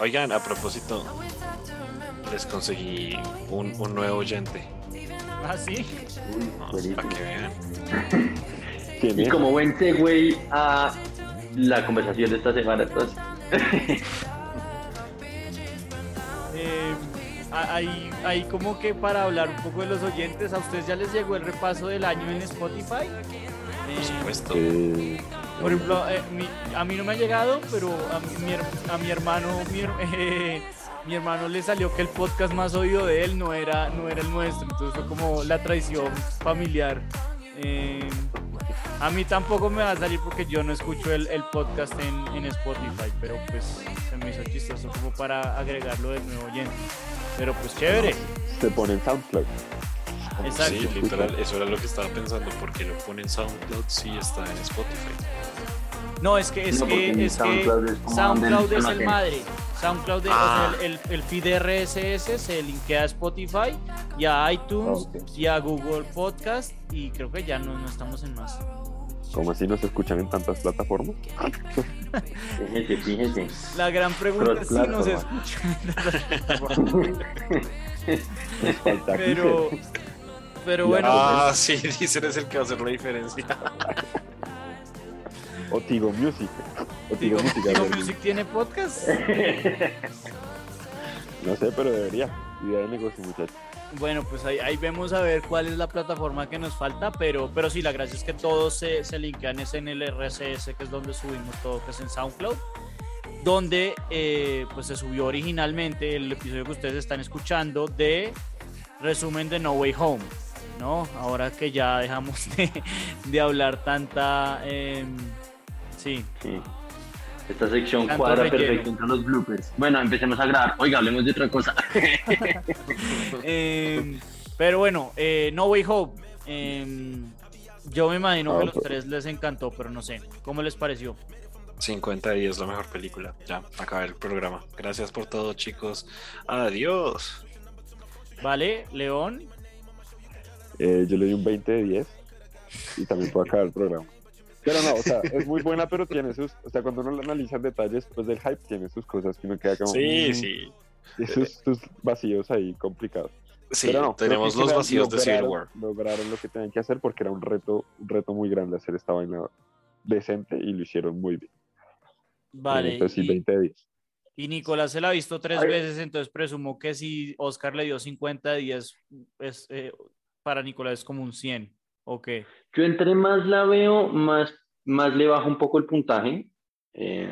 Oigan, a propósito, les conseguí un, un nuevo oyente. ¿Ah, sí? No, para que vean. ¿Quién Y como buen segue a la conversación de esta semana, entonces. Eh, ahí como que para hablar un poco de los oyentes, ¿a ustedes ya les llegó el repaso del año en Spotify? Por supuesto. Eh, Por ejemplo, eh, mi- a mí no me ha llegado, pero a mi, a mi hermano, mi, her- eh, mi hermano le salió que el podcast más oído de él no era, no era el nuestro, entonces fue como la traición familiar. Eh, a mí tampoco me va a salir porque yo no escucho el, el podcast en, en Spotify, pero pues se me hizo chistoso como para agregarlo de nuevo oyente. Pero pues chévere. se pone en SoundCloud. Exacto. Sí, literal, eso era lo que estaba pensando, porque lo ponen SoundCloud si está en Spotify. No, es que es No, que, en es que SoundCloud es como SoundCloud es el madre. SoundCloud, es- Ah. o sea, el, el feed RSS se linkea a Spotify y a iTunes Ah, ok. y a Google Podcast y creo que ya no, no estamos en más. Como así nos escuchan en tantas plataformas. Fíjese, fíjese. La gran pregunta es si nos escuchan. Pero, pero bueno, ah, sí, dicen es el que va a hacer la diferencia. O Tigo Music. O Tigo, Tigo Music. Tigo Music tiene podcast. No sé, pero debería. Idea de negocio, muchachos. Bueno, pues ahí, ahí vemos a ver cuál es la plataforma que nos falta, pero, pero sí, la gracia es que todos se, se linkean es en el RSS, que es donde subimos todo, que es en SoundCloud, donde eh, pues se subió originalmente el episodio que ustedes están escuchando de resumen de No Way Home, ¿no? Ahora que ya dejamos de, de hablar tanta... em, sí, Sí. Esta sección Tanto cuadra relleno. perfecto entre los bloopers. Bueno, empecemos a grabar. Oiga, hablemos de otra cosa. Em, pero bueno, eh, No Way Home. em, yo me imagino que a Ah, los pues. tres les encantó, pero no sé. ¿Cómo les pareció? 50 días, la mejor película. Ya, acaba el programa. Gracias por todo, chicos. Adiós. ¿Vale, León? Eh, yo le di un 20 de 10 y también puedo acabar el programa. Pero no, o sea, es muy buena, pero tiene sus. O sea, cuando uno la analiza en detalle después del hype, tiene sus cosas que uno queda como. Sí, mm, sí. Y sus, sus vacíos ahí complicados. Sí, Pero no, tenemos los lograron- vacíos de Civil War. Lograron lo que tenían que hacer porque era un reto, un reto muy grande hacer esta vaina decente y lo hicieron muy bien. Vale. Entonces sí, y, 20 de 10. y Nicolás se la ha visto tres Ay. veces, entonces presumo que si Oscar le dio 50 días, es, eh, para Nicolás es como un 100. ¿O qué? Yo entre más la veo, más, más le bajo un poco el puntaje. Eh,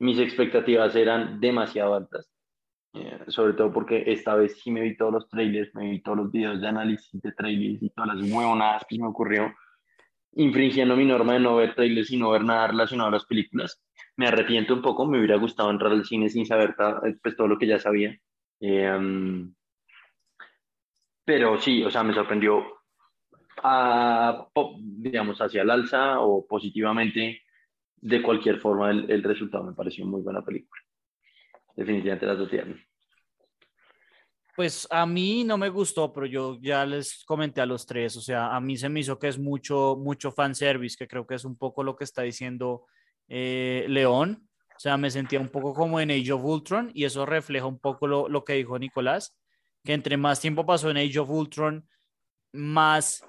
mis expectativas eran demasiado altas. Eh, sobre todo porque esta vez sí me vi todos los trailers, me vi todos los videos de análisis de trailers y todas las huevonadas que me ocurrió, infringiendo mi norma de no ver trailers y no ver nada relacionado a las películas. Me arrepiento un poco, me hubiera gustado entrar al cine sin saber pues, todo lo que ya sabía. Eh, pero sí, o sea, me sorprendió a, digamos, hacia el alza o positivamente, de cualquier forma, el, el resultado me pareció muy buena película. Definitivamente las dos tiernas. Pues a mí no me gustó, pero yo ya les comenté a los tres, o sea, a mí se me hizo que es mucho, mucho fanservice, que creo que es un poco lo que está diciendo eh, León. O sea, me sentía un poco como en Age of Ultron y eso refleja un poco lo, lo que dijo Nicolás, que entre más tiempo pasó en Age of Ultron, más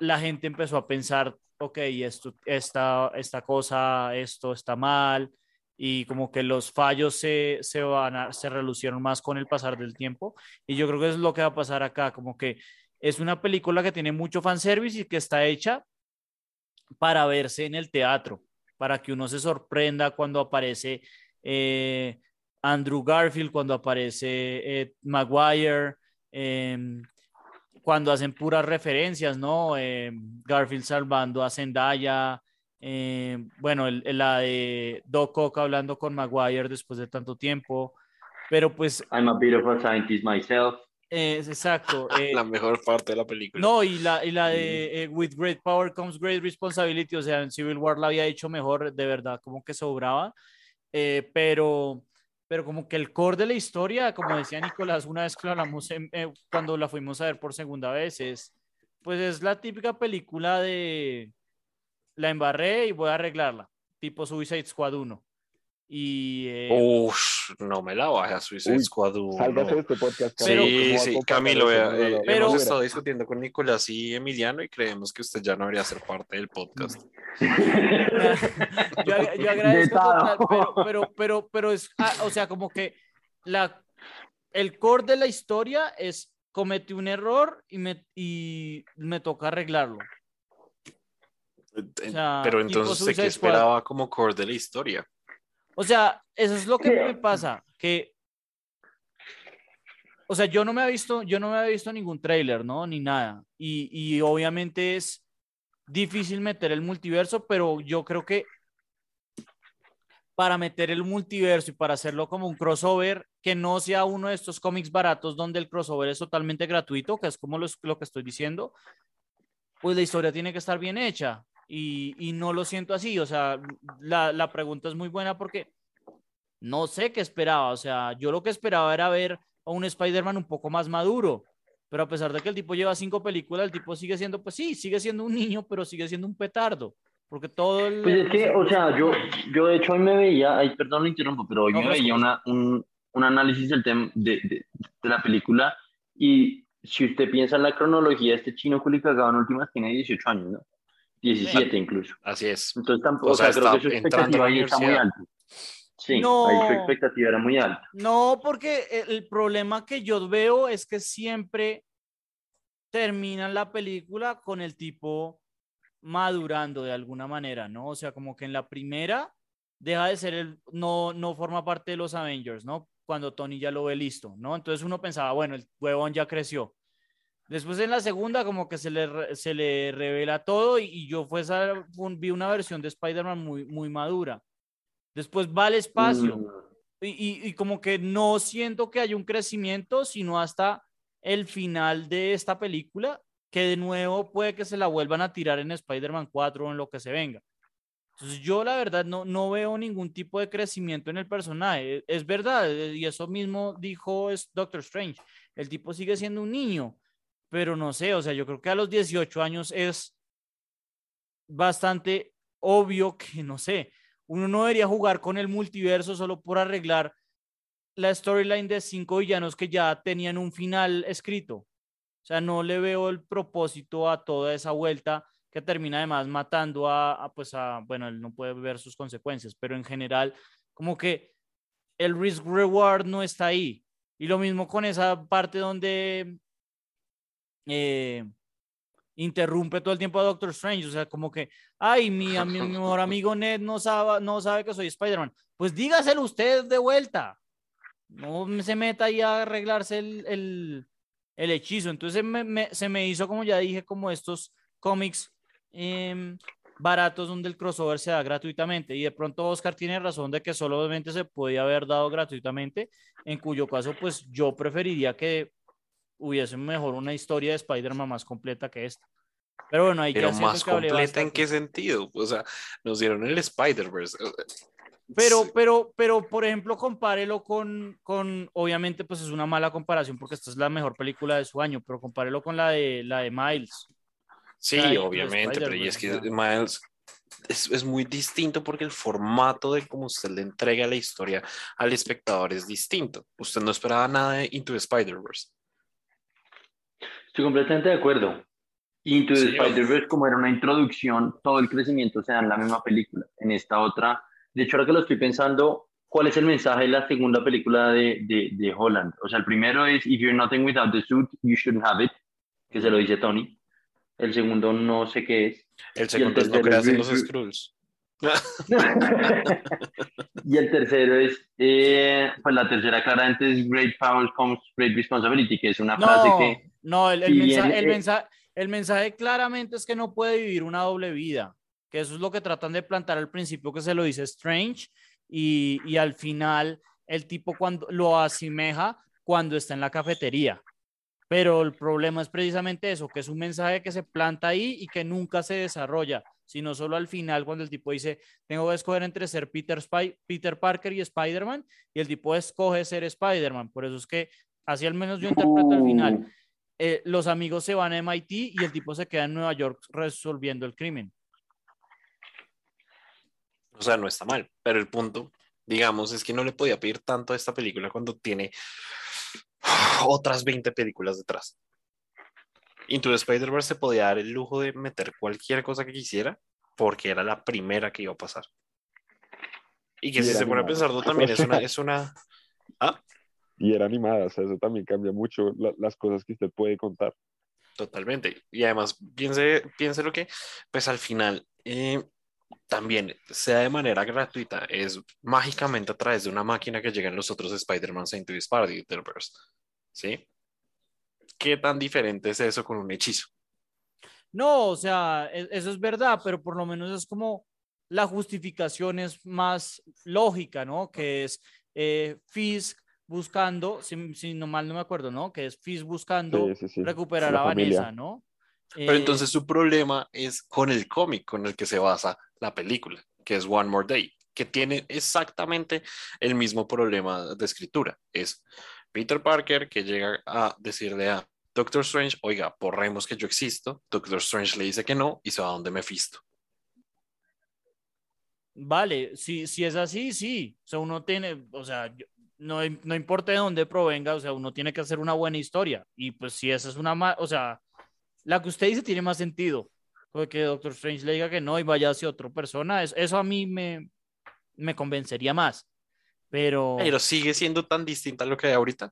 la gente empezó a pensar, ok, esto, esta, esta cosa, esto está mal, y como que los fallos se, se, van se relucieron más con el pasar del tiempo. Y yo creo que es lo que va a pasar acá, como que es una película que tiene mucho fanservice y que está hecha para verse en el teatro, para que uno se sorprenda cuando aparece eh, Andrew Garfield, cuando aparece eh, Maguire, eh, cuando hacen puras referencias, ¿no? Eh, Garfield salvando a Zendaya, eh, bueno, el, el- la de Doc Ock hablando con Maguire después de tanto tiempo, pero pues, I'm a bit of a scientist myself. eh, es exacto. eh, La mejor parte de la película. no, y la, y la de eh, With Great Power Comes Great Responsibility, o sea, en Civil War la había hecho mejor, de verdad, como que sobraba, eh, pero, pero como que el core de la historia, como decía Nicolás, una vez que lo hablamos eh, cuando la fuimos a ver por segunda vez, es, pues es la típica película de la embarré y voy a arreglarla, tipo Suicide Squad 1. Y, eh, Ush, no me la baja Suicide Uy, Squad 1. Sálgase de este podcast. Camilo, Sí, ¿cómo va a sí, Camilo, eh, no, Pero- hemos estado discutiendo con Nicolás y Emiliano y creemos que usted ya no debería ser parte del podcast. yo, yo agradezco total, pero, pero, pero, pero es, ah, o sea, como que la, el core de la historia es cometí un error y me, y me toca arreglarlo. Eh, sea, Pero entonces, ¿usted qué esperaba como core de la historia? O sea, eso es lo que me pasa, que, o sea, yo no me he visto, yo no me había visto ningún tráiler, ¿no? Ni nada. Y, y obviamente es difícil meter el multiverso, pero yo creo que para meter el multiverso y para hacerlo como un crossover, que no sea uno de estos cómics baratos donde el crossover es totalmente gratuito, que es como los- lo que estoy diciendo, pues la historia tiene que estar bien hecha. Y, y no lo siento así. O sea, la, la pregunta es muy buena porque no sé qué esperaba. O sea, yo lo que esperaba era ver a un Spider-Man un poco más maduro. Pero a pesar de que el tipo lleva cinco películas, el tipo sigue siendo, pues sí, sigue siendo un niño, pero sigue siendo un petardo. Porque todo el. Pues es que, o sea, yo, yo de hecho hoy me veía, ay, perdón, lo interrumpo, pero hoy No, me fresco, veía una, un, un análisis del tema de, de, de la película y si usted piensa en la cronología, este chino culicagado en últimas tiene 18 años, ¿no? 17 incluso. Así es. Entonces tampoco, O o sea, creo que su expectativa ahí está muy alta. Sí, No. ahí su expectativa era muy alta. No, porque el, el problema que yo veo es que siempre terminan la película con el tipo madurando de alguna manera, ¿no? O sea, como que en la primera deja de ser el, no, no forma parte de los Avengers, ¿no? Cuando Tony ya lo ve listo, ¿no? Entonces uno pensaba, bueno, el huevón ya creció. Después en la segunda como que se le, se le revela todo y, y yo fue esa, vi una versión de Spider-Man muy, muy madura. Después va al espacio Mm, y, y- y como que no siento que haya un crecimiento, sino hasta el final de esta película, que de nuevo puede que se la vuelvan a tirar en Spider-Man 4 o en lo que se venga. Entonces yo la verdad no, no veo ningún tipo de crecimiento en el personaje. Es verdad, y eso mismo dijo Doctor Strange. El tipo sigue siendo un niño, pero no sé, o sea, yo creo que a los 18 años es bastante obvio que, no sé, uno no debería jugar con el multiverso solo por arreglar la storyline de cinco villanos que ya tenían un final escrito. O sea, no le veo el propósito a toda esa vuelta que termina además matando a, a, pues a, bueno, él no puede ver sus consecuencias, pero en general, como que el risk reward no está ahí. Y lo mismo con esa parte donde eh, interrumpe todo el tiempo a Doctor Strange, o sea, como que, ay, mi, mi mejor amigo Ned no sabe, no sabe que soy Spider-Man. Pues dígaselo usted de vuelta. No se meta ahí a arreglarse el, el, el hechizo. Entonces me, me, se me hizo, como ya dije, como estos cómics eh, baratos donde el crossover se da gratuitamente. Y de pronto Oscar tiene razón de que solamente se podía haber dado gratuitamente, en cuyo caso, pues yo preferiría que hubiese mejor una historia de Spider-Man más completa que esta. Pero bueno, ahí Pero más que hablé completa en qué sentido? O sea, nos dieron el Spider-Verse. Pero, pero, pero, por ejemplo, compárelo con, con, obviamente, pues es una mala comparación porque esta es la mejor película de su año, pero compárelo con la de, la de Miles. Sí, Ahí, obviamente, pero y es que Miles es, es muy distinto porque el formato de cómo usted le entrega la historia al espectador es distinto. Usted no esperaba nada de Into Spider-Verse. Estoy completamente de acuerdo. Into the Sí, Spider-Verse, como era una introducción, todo el crecimiento se da en la misma película. En esta otra, de hecho, ahora que lo estoy pensando, ¿cuál es el mensaje de la segunda película de, de, de Holland? O sea, el primero es, if you're nothing without the suit, you shouldn't have it, que se lo dice Tony. El segundo no sé qué es. El segundo es no creas en los Skrulls. y el tercero es, eh, pues la tercera claramente es Great Power comes Great Responsibility, que es una frase No, que... no, el, mensaje, el, eh, mensaje, el mensaje claramente es que no puede vivir una doble vida, que eso es lo que tratan de plantar al principio, que se lo dice Strange, y, y al final el tipo cuando lo asemeja cuando está en la cafetería. Pero el problema es precisamente eso, que es un mensaje que se planta ahí y que nunca se desarrolla, sino solo al final cuando el tipo dice, tengo que escoger entre ser Peter, Spy- Peter Parker y Spider-Man, y el tipo escoge ser Spider-Man. Por eso es que así al menos yo interpreto el final eh, los amigos se van a MIT y el tipo se queda en Nueva York resolviendo el crimen. O sea, no está mal, pero el punto digamos, es que no le podía pedir tanto a esta película cuando tiene otras 20 películas detrás. Into the Spider-Verse se podía dar el lujo de meter cualquier cosa que quisiera porque era la primera que iba a pasar. Y que Y si se pone a pensarlo también es una, es una... Ah, Y era animada, o sea, eso también cambia mucho la- las cosas que usted puede contar. totalmente. Y además, piense, piense lo que, pues al final, eh, también, sea de manera gratuita, es mágicamente a través de una máquina que llegan los otros Spider-Man Into the Spider-Verse. ¿Sí? ¿Qué tan diferente es eso con un hechizo? No, o sea, e- eso es verdad, pero por lo menos es como la justificación es más lógica, ¿no? Que es eh, Fisk buscando, si, si no mal no me acuerdo, ¿no? Que es Fisk buscando Sí, sí, sí. recuperar La a Vanessa, familia. ¿no? Pero Eh, entonces su problema es con el cómic con el que se basa la película, que es One More Day, que tiene exactamente el mismo problema de escritura. Es Peter Parker que llega a decirle a Doctor Strange, oiga, borremos que yo existo. Doctor Strange le dice que no y se va a donde Mephisto. Vale, si, si es así, sí. O sea, uno tiene, o sea, yo- no, no importa de dónde provenga, o sea, uno tiene que hacer una buena historia. Y pues si esa es una, o sea, la que usted dice tiene más sentido. Porque Doctor Strange le diga que no y vaya hacia otra persona, es- eso a mí me, me convencería más. Pero Pero sigue siendo tan distinta a lo que hay ahorita.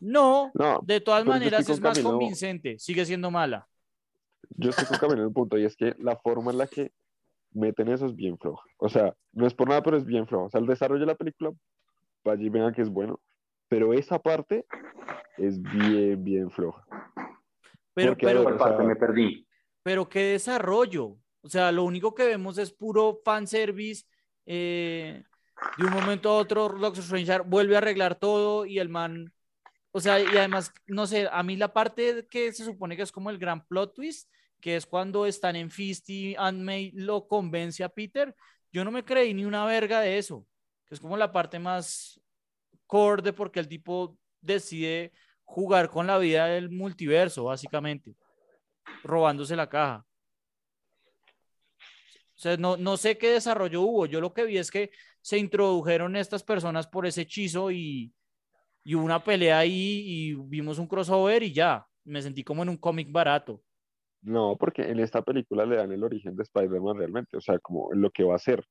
no, No, de todas maneras es más Camilo. convincente, sigue siendo mala. yo estoy con Camilo en un punto y es que la forma en la que meten eso es bien floja. O sea, no es por nada, pero es bien floja. O sea, el desarrollo de la película, allí venga que es bueno, pero esa parte es bien, bien floja. Pero, Porque, a pero, ver, o parte sea- me perdí. pero qué desarrollo. O sea, lo único que vemos es puro fanservice. Eh, de un momento a otro, Doctor Strange vuelve a arreglar todo y el man. O sea, y además, no sé, a mí la parte que se supone que es como el gran plot twist, que es cuando están en Fist y Aunt May lo convence a Peter, yo no me creí ni una verga de eso. Es como la parte más core de porque el tipo decide jugar con la vida del multiverso, básicamente robándose la caja. O sea, no, no sé qué desarrollo hubo. Yo lo que vi es que se introdujeron estas personas por ese hechizo y, y hubo una pelea ahí y vimos un crossover y ya. Me sentí como en un cómic barato. No, porque en esta película le dan el origen de Spider-Man realmente, o sea, como lo que va a ser.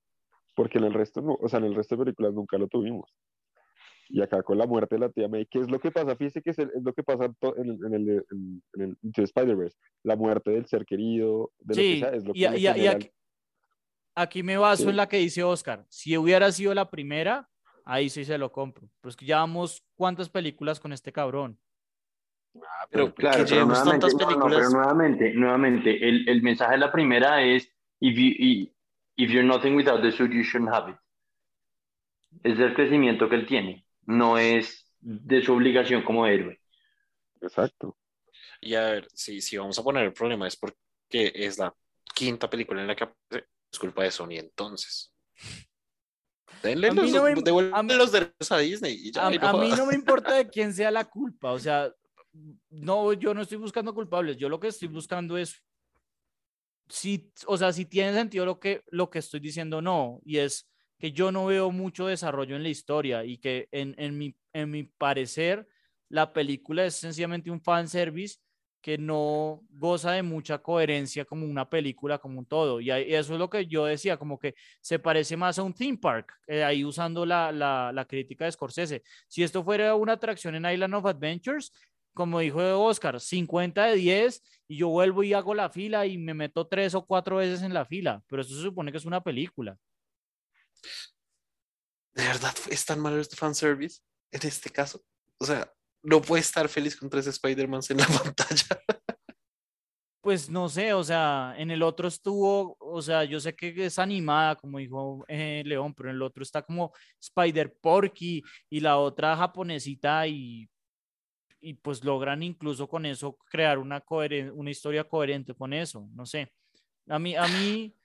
Porque en el resto no, o sea, en el resto de películas nunca lo tuvimos. Y acá con la muerte de la tía May, ¿qué es lo que pasa? Fíjese que es, el- es lo que pasa en, el, en el, en- el Spider-Verse. La muerte del ser querido, de lo que Sí, sea, es lo que y, le y- y aquí, aquí me baso Sí. en la que dice Oscar. Si hubiera sido la primera, ahí sí se lo compro. Pero es que ya vamos cuántas películas con este cabrón. Pero Claro, que pero nuevamente, tantas no, no, películas. pero nuevamente, nuevamente, el, el mensaje de la primera es, if, you, if you're nothing without the suit, you shouldn't have it. Es el crecimiento que él tiene, no es de su obligación como héroe. Exacto. Y a ver, si, si vamos a poner el problema es porque es la quinta película en la que es culpa de Sony entonces. Denle A mí los, no me- a mí- los derechos a Disney y ya. a, no a mí no me importa de quién sea la culpa, o sea, no, yo no estoy buscando culpables, yo lo que estoy buscando es si, o sea, si tiene sentido lo que, lo que estoy diciendo, no, y es que yo no veo mucho desarrollo en la historia y que en, en mi, en mi parecer la película es sencillamente un fanservice que no goza de mucha coherencia como una película, como un todo. Y eso es lo que yo decía, como que se parece más a un theme park, eh, ahí usando la, la, la crítica de Scorsese. Si esto fuera una atracción en Island of Adventures, como dijo Oscar, 50 de 10 y yo vuelvo y hago la fila y me meto tres o cuatro veces en la fila, pero eso se supone que es una película. ¿De verdad es tan malo este fanservice en este caso? O sea, no puede estar feliz con tres Spider-Mans en la pantalla. Pues no sé, o sea, en el otro estuvo, o sea, yo sé que es animada, como dijo eh, León, pero en el otro está como Spider Porky y la otra japonesita y, y pues logran incluso con eso crear una, coheren- una historia coherente con eso, no sé. A mí, a mí,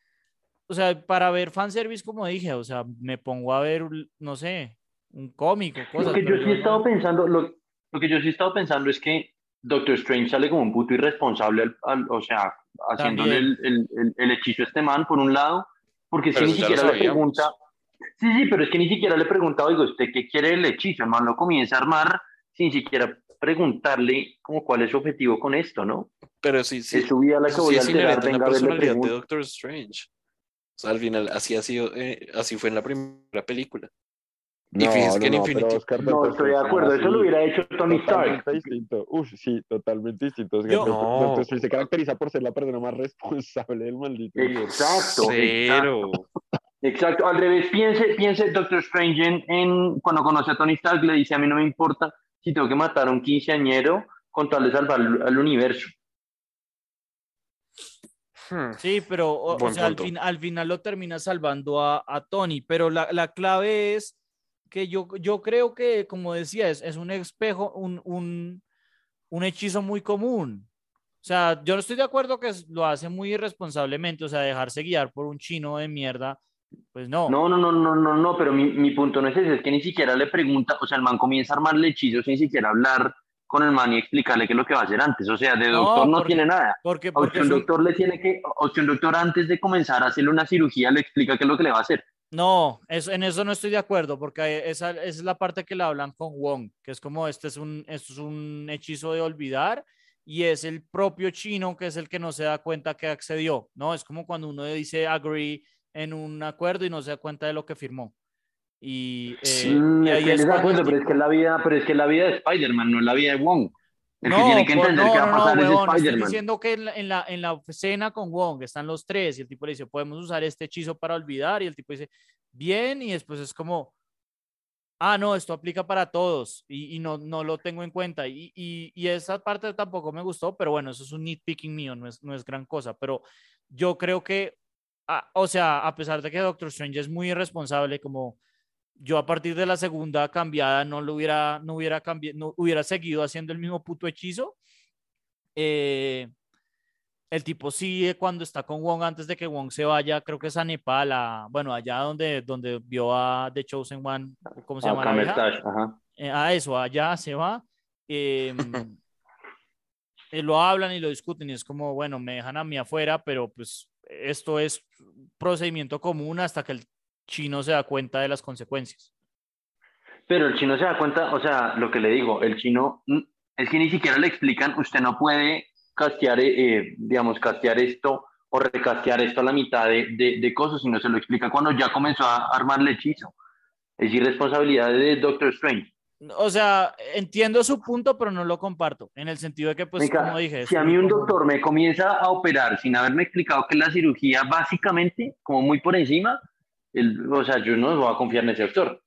o sea, para ver fanservice, como dije, o sea, me pongo a ver, no sé, un cómic o cosas. Lo que yo sí he no- estado pensando, lo, lo que yo sí he estado pensando es que Doctor Strange sale como un puto irresponsable, al, al- o sea, haciéndole el, el, el, el hechizo a este man, por un lado, porque si ni siquiera le pregunta, Sí, sí, pero es que ni siquiera le he preguntado, digo, ¿usted qué quiere el hechizo? El man lo comienza a armar sin siquiera preguntarle como cuál es su objetivo con esto, ¿no? Pero sí, sí. Es su vida la que voy sí a alterar, venga a personalidad de. Doctor Strange. O sea, al final, así ha sido, eh, así fue en la primera película. Y No, fíjese no, que en no, Infinity- Oscar No, estoy de acuerdo, así, eso lo hubiera hecho Tony Stark. Distinto. Uf, sí, totalmente distinto. Yo- No. Doctor Strange se caracteriza por ser la persona más responsable del maldito. Exacto, exacto. Cero. Exacto, al revés, piense, piense Doctor Strange en, en- cuando conoce a Tony Stark, le dice, a mí no me importa si tengo que matar a un quinceañero con tal de salvar al, universo. Hmm. Sí, pero o, o Buen sea, al, punto. fin- al final lo termina salvando a, a Tony, pero la, la clave es que yo, yo creo que, como decía, es, es un espejo, un, un, un hechizo muy común. O sea, yo no estoy de acuerdo que lo hace muy irresponsablemente, o sea, dejarse guiar por un chino de mierda, pues no. No, no, no, no, no, no, pero mi, mi punto no es ese, es que ni siquiera le pregunta, o sea, el man comienza a armarle hechizos sin siquiera hablar con el man y explicarle qué es lo que va a hacer antes. O sea, de doctor no, porque- tiene nada. Porque, porque un doctor le tiene que, o un doctor antes de comenzar a hacerle una cirugía le explica qué es lo que le va a hacer. No, eso, en eso no estoy de acuerdo, porque esa, esa es la parte que le hablan con Wong, que es como este es un, esto es un hechizo de olvidar y es el propio chino que es el que no se da cuenta que accedió, ¿no? Es como cuando uno dice agree en un acuerdo y no se da cuenta de lo que firmó. Y, eh, Sí. Y ahí es acuerdo, pero es que la vida, pero es que la vida de Spider-Man, no es la vida de Wong. El que No, tiene que por- entender no, qué va a no, no, pasar es huevón, estoy diciendo que en la, en, la, en la escena con Wong están los tres y el tipo le dice, podemos usar este hechizo para olvidar y el tipo dice, bien, y después es como, ah, no, esto aplica para todos y, y no, no lo tengo en cuenta. Y, y, y esa parte tampoco me gustó, pero bueno, eso es un nitpicking mío, no es, no es gran cosa, pero yo creo que, ah, o sea, a pesar de que Doctor Strange es muy irresponsable, como yo a partir de la segunda cambiada no lo hubiera, no hubiera cambiado, no hubiera seguido haciendo el mismo puto hechizo. Eh, el tipo sí, cuando está con Wong, antes de que Wong se vaya, creo que es a Nepal, a, bueno, allá donde, donde vio a The Chosen One, ¿cómo se Ah, llama? ajá. Eh, a eso, allá se va. eh, eh, lo hablan y lo discuten y es como, bueno, me dejan a mí afuera, pero pues esto es procedimiento común hasta que el chino se da cuenta de las consecuencias. Pero el chino se da cuenta, o sea, lo que le digo, el chino, mm, es que ni siquiera le explican, usted no puede castear, eh, eh, digamos, castear esto o recastear esto a la mitad de, de, de cosas, sino se lo explica cuando ya comenzó a armar hechizo. Es irresponsabilidad de Doctor Strange. O sea, entiendo su punto, pero no lo comparto, en el sentido de que, pues, Venga, como dije, si a mí un doctor me comienza a operar sin haberme explicado que es la cirugía, básicamente, como muy por encima, el, o sea, yo no voy a confiar en ese doctor.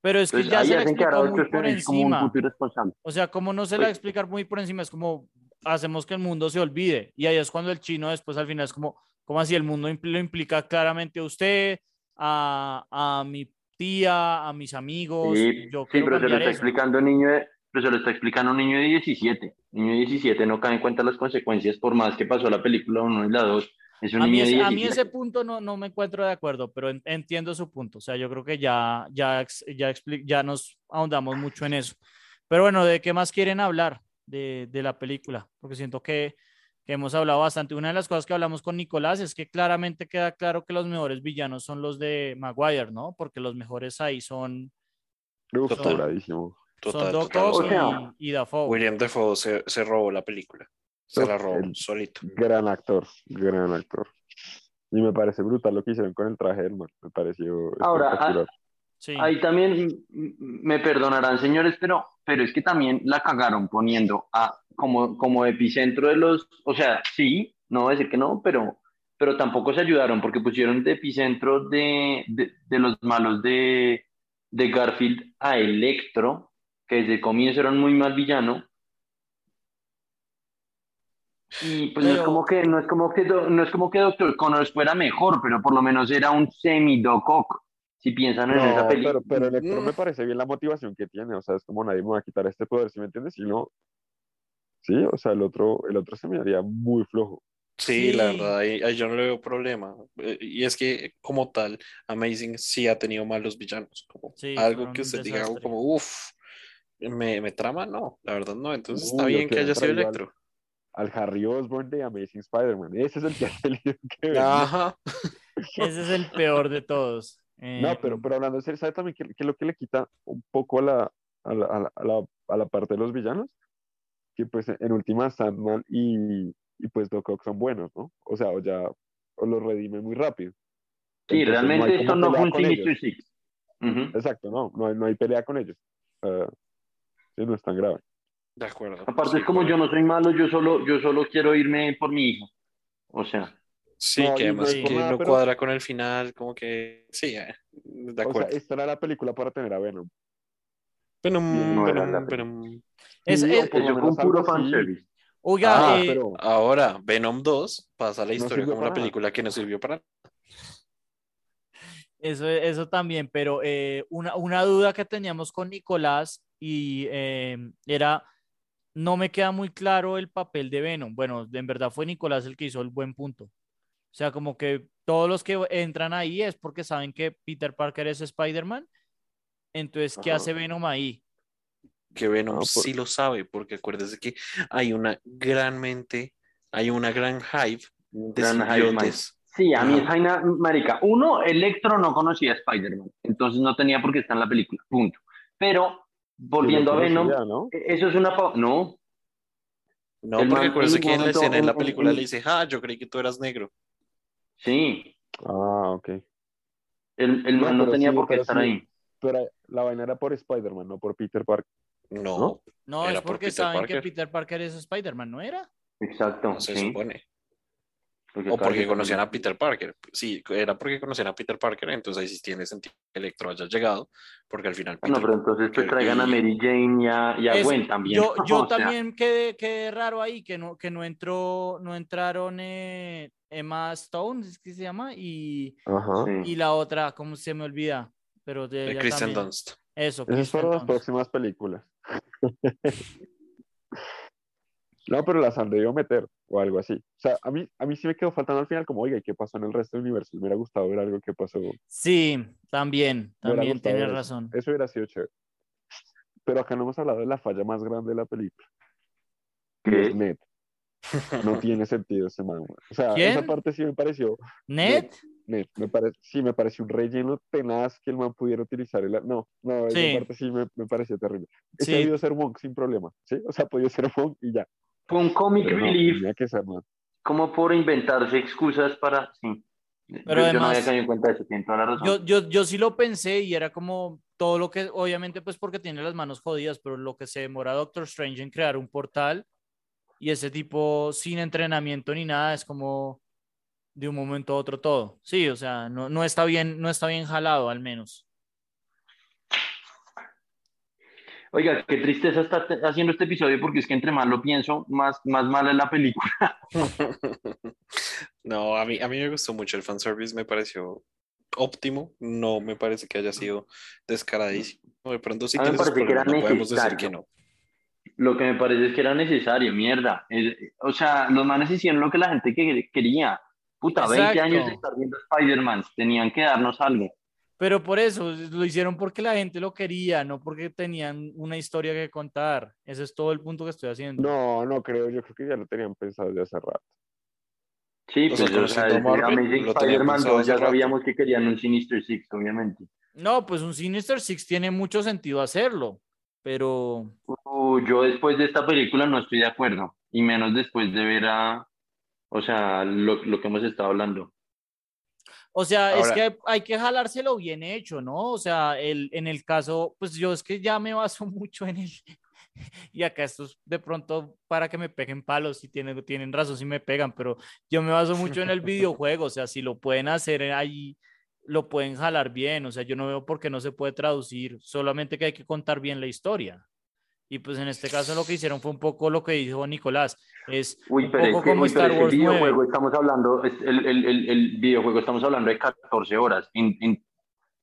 Pero es que Entonces, ya se le hacen quedar a explicó muy por un encima. irresponsable. O sea, como no se le va a Pues- explicar muy por encima, es como hacemos que el mundo se olvide. Y ahí es cuando el chino después al final es como, como así el mundo lo implica claramente a usted, a, a mi tía, a mis amigos. Sí, yo sí, pero se lo está eso. explicando un niño de, pero se lo está explicando un niño de 17. Niño de 17 no cae en cuenta las consecuencias por más que pasó la película 1 y la 2. Es un A mí, niño de ese, 17. a mí ese punto no, no me encuentro de acuerdo, pero en- entiendo su punto. O sea, yo creo que ya, ya, ya, expli- ya nos ahondamos mucho en eso. Pero bueno, ¿de qué más quieren hablar de, de la película? Porque siento que hemos hablado bastante. Una de las cosas que hablamos con Nicolás es que claramente queda claro que los mejores villanos son los de Maguire, ¿no? Porque los mejores ahí son, Uf, Total. sobradísimo. son O sea, y, y Dafoe. William Defoe se, se robó la película. Se la robó el- solito. Gran actor, gran actor. Y me parece brutal lo que hicieron con el traje del man. Me pareció Ahora, espectacular. Sí. Ahí también me perdonarán, señores, pero, pero es que también la cagaron poniendo a, como, como epicentro de los, o sea, sí, no voy a decir que no, pero, pero tampoco se ayudaron porque pusieron de epicentro de, de, de los malos de, de Garfield a Electro, que desde el comienzo era un muy mal villano. Y pues no es Pero- como que, no es como que, no es como que Doctor Connors fuera mejor, pero por lo menos era un semi-Doc Ock, si piensan en esa No, película. pero, pero Electro Mm. me parece bien la motivación que tiene. O sea, es como nadie me va a quitar este poder, ¿sí me entiendes? Si no, sí, o sea, el otro, el otro se me haría muy flojo. Sí, la verdad, ahí, ahí yo no le veo problema. Eh, Y es que, como tal, Amazing sí ha tenido malos villanos. Como Sí, algo que usted diga como, uff, me, me trama, no, la verdad no. Entonces está Uy, bien que haya sido traerlo al- Electro. Al Harry Osborn de Amazing Spider-Man. Ese es el que ha tenido que ver. Ajá. Ese es el peor de todos. No, pero, Eh, pero hablando de serio, ¿sabe también qué, qué es lo que le quita un poco a la, a la, a la, a la- a la parte de los villanos? Que pues en última Sandman y, y pues Doc Ock son buenos, ¿no? O sea, o ya o los redime muy rápido. Sí, Entonces, no realmente esto no fue un Sinister. Six. Ujú. Exacto, no, no hay, no hay pelea con ellos. Sí, no es tan grave. De acuerdo. Aparte sí, es como yo no soy malo, yo solo, yo solo quiero irme por mi hijo. O sea, Sí, No, que no además que nada, no pero- cuadra con el final, como que sí, eh, de O sea, acuerdo. esta era la película para tener a Venom. Venom, no era Venom, la Venom. Es- es- o por lo eso fue menos un puro fanservice. Oiga, Ah, eh, pero Ahora, Venom 2 pasa a la No historia sirvió como una película que no sirvió para nada. Eso, eso también, pero eh, una, una duda que teníamos con Nicolás y eh, era, no me queda muy claro el papel de Venom. Bueno, en verdad fue Nicolás el que hizo el buen punto. O sea, como que todos los que entran ahí es porque saben que Peter Parker es Spider-Man. Entonces, ¿qué Ajá. hace Venom ahí? Que Venom Ah, por- sí lo sabe, porque acuérdese que hay una gran mente, hay una gran hype de Gran hype. Sí, a mí es vaina, marica. Uno, Electro no conocía a Spider-Man, entonces no tenía por qué estar en la película, punto. Pero, volviendo a Venom, ¿no? e- eso es una... No, No, El porque acuérdese que en la escena en la película le dice, ah, yo creí que tú eras negro. sí, Ah, ok. el, el No, man no pero tenía sí, por qué estar sí. ahí. Pero la vaina era por Spider-Man, no por Peter Parker. No, ¿No? Es por porque saben Parker. que Peter Parker es Spider-Man, ¿no era? Exacto, no se sí. supone. Porque O porque conocían a Peter Parker. Sí, era porque conocían a Peter Parker, entonces ahí sí tiene sentido que Electro haya llegado, porque al final no, pero entonces pues Parker traigan a Mary Jane y a, y a Es- Gwen también. Yo, yo sea, también quedé, quedé raro ahí, que no, que no entró, no entraron eh, Emma Stone, ¿es que se llama? Y, Ajá. sí. y la otra, ¿cómo se me olvida? Pero de también. Dunst. Eso, Eso es Kristen para las próximas películas. No, pero las han debido meter o algo así. O sea, a mí, a mí sí me quedó faltando al final como, oiga, ¿y qué pasó en el resto del universo? Me hubiera gustado ver algo que pasó. Sí, también, también tienes razón. Eso hubiera sido chévere. Pero acá no hemos hablado de la falla más grande de la película. Ned. No tiene sentido ese man. güey. O sea, ¿Quién? esa parte sí me pareció. ¿Ned? Ned, me parece, sí, me pareció un relleno tenaz que el man pudiera utilizar. El, no, no, esa Sí. parte sí me, me pareció terrible. Ese Sí. ha debido ser Monk sin problema, ¿sí? O sea, podía ser Monk y ya. Fue un comic Pero no, relief que ser man. como por inventarse excusas para... Sí. Pero yo, yo no además- había caído en cuenta de eso, tiene toda la razón. Yo, yo, yo sí lo pensé y era como todo lo que, obviamente, pues porque tiene las manos jodidas, pero lo que se demora Doctor Strange en crear un portal y ese tipo sin entrenamiento ni nada, es como de un momento a otro todo. Sí, o sea, no, no está bien, no está bien jalado al menos. Oiga, qué tristeza está haciendo este episodio porque es que entre más lo pienso, más, más mala es la película. No, a mí, a mí me gustó mucho el fanservice, me pareció óptimo, no me parece que haya sido descaradísimo. De pronto sí A me parece que era problemas, no podemos decir que no. Lo que me parece es que era necesario, mierda. Es- o sea, los manes hicieron lo que la gente que- quería. Puta, 20 Exacto. años de estar viendo Spider-Man, tenían que darnos algo. Pero por eso lo hicieron porque la gente lo quería, no porque tenían una historia que contar. Ese es todo el punto que estoy haciendo. No, no creo, yo creo que ya lo tenían pensado de hace rato. Sí, pues o sea, desde tenían Spider-Man pensado 2 ya rato. sabíamos que querían un Sinister Six, obviamente. No, pues un Sinister Six tiene mucho sentido hacerlo, pero Uh, yo después de esta película no estoy de acuerdo, y menos después de ver a, o sea, lo, lo que hemos estado hablando. O sea, es que hay, que jalárselo bien hecho, ¿no? O sea, el, en el caso, pues yo es que ya me baso mucho en el... Y acá esto es de pronto para que me peguen palos, si tienen, tienen razón, si me pegan, pero yo me baso mucho en el videojuego, o sea, si lo pueden hacer ahí, lo pueden jalar bien, o sea, yo no veo por qué no se puede traducir, solamente que hay que contar bien la historia. Y pues en este caso lo que hicieron fue un poco lo que dijo Nicolás, es Uy, un pero poco es que, como uy, pero Star es que el Wars 9. videojuego estamos hablando, es el, el, el, el videojuego estamos hablando de 14 horas, en, en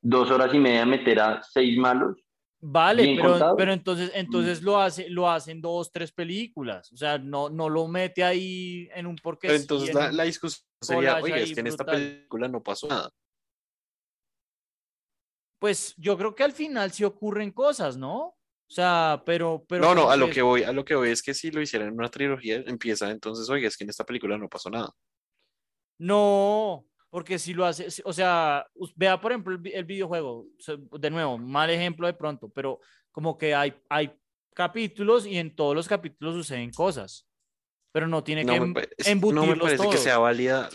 dos horas y media meter a seis malos. Vale, pero, pero entonces, entonces lo hace, lo hacen dos, tres películas. O sea, no, no lo mete ahí en un porque Pero sí, entonces en la, un- la discusión sería, oiga, es que en esta película no pasó nada. Pues yo creo que al final sí ocurren cosas, ¿no? O sea, pero, pero no, no, a lo que- voy, a lo que voy es que si lo hicieran en una trilogía, empieza entonces, oiga, es que en esta película no pasó nada. No, Porque si lo hace, o sea, vea por ejemplo el, vi- el videojuego, de nuevo, mal ejemplo de pronto, pero como que hay, hay capítulos y en todos los capítulos suceden cosas, pero no tiene No que me, em- es- no me embutirlos parece que sea válida,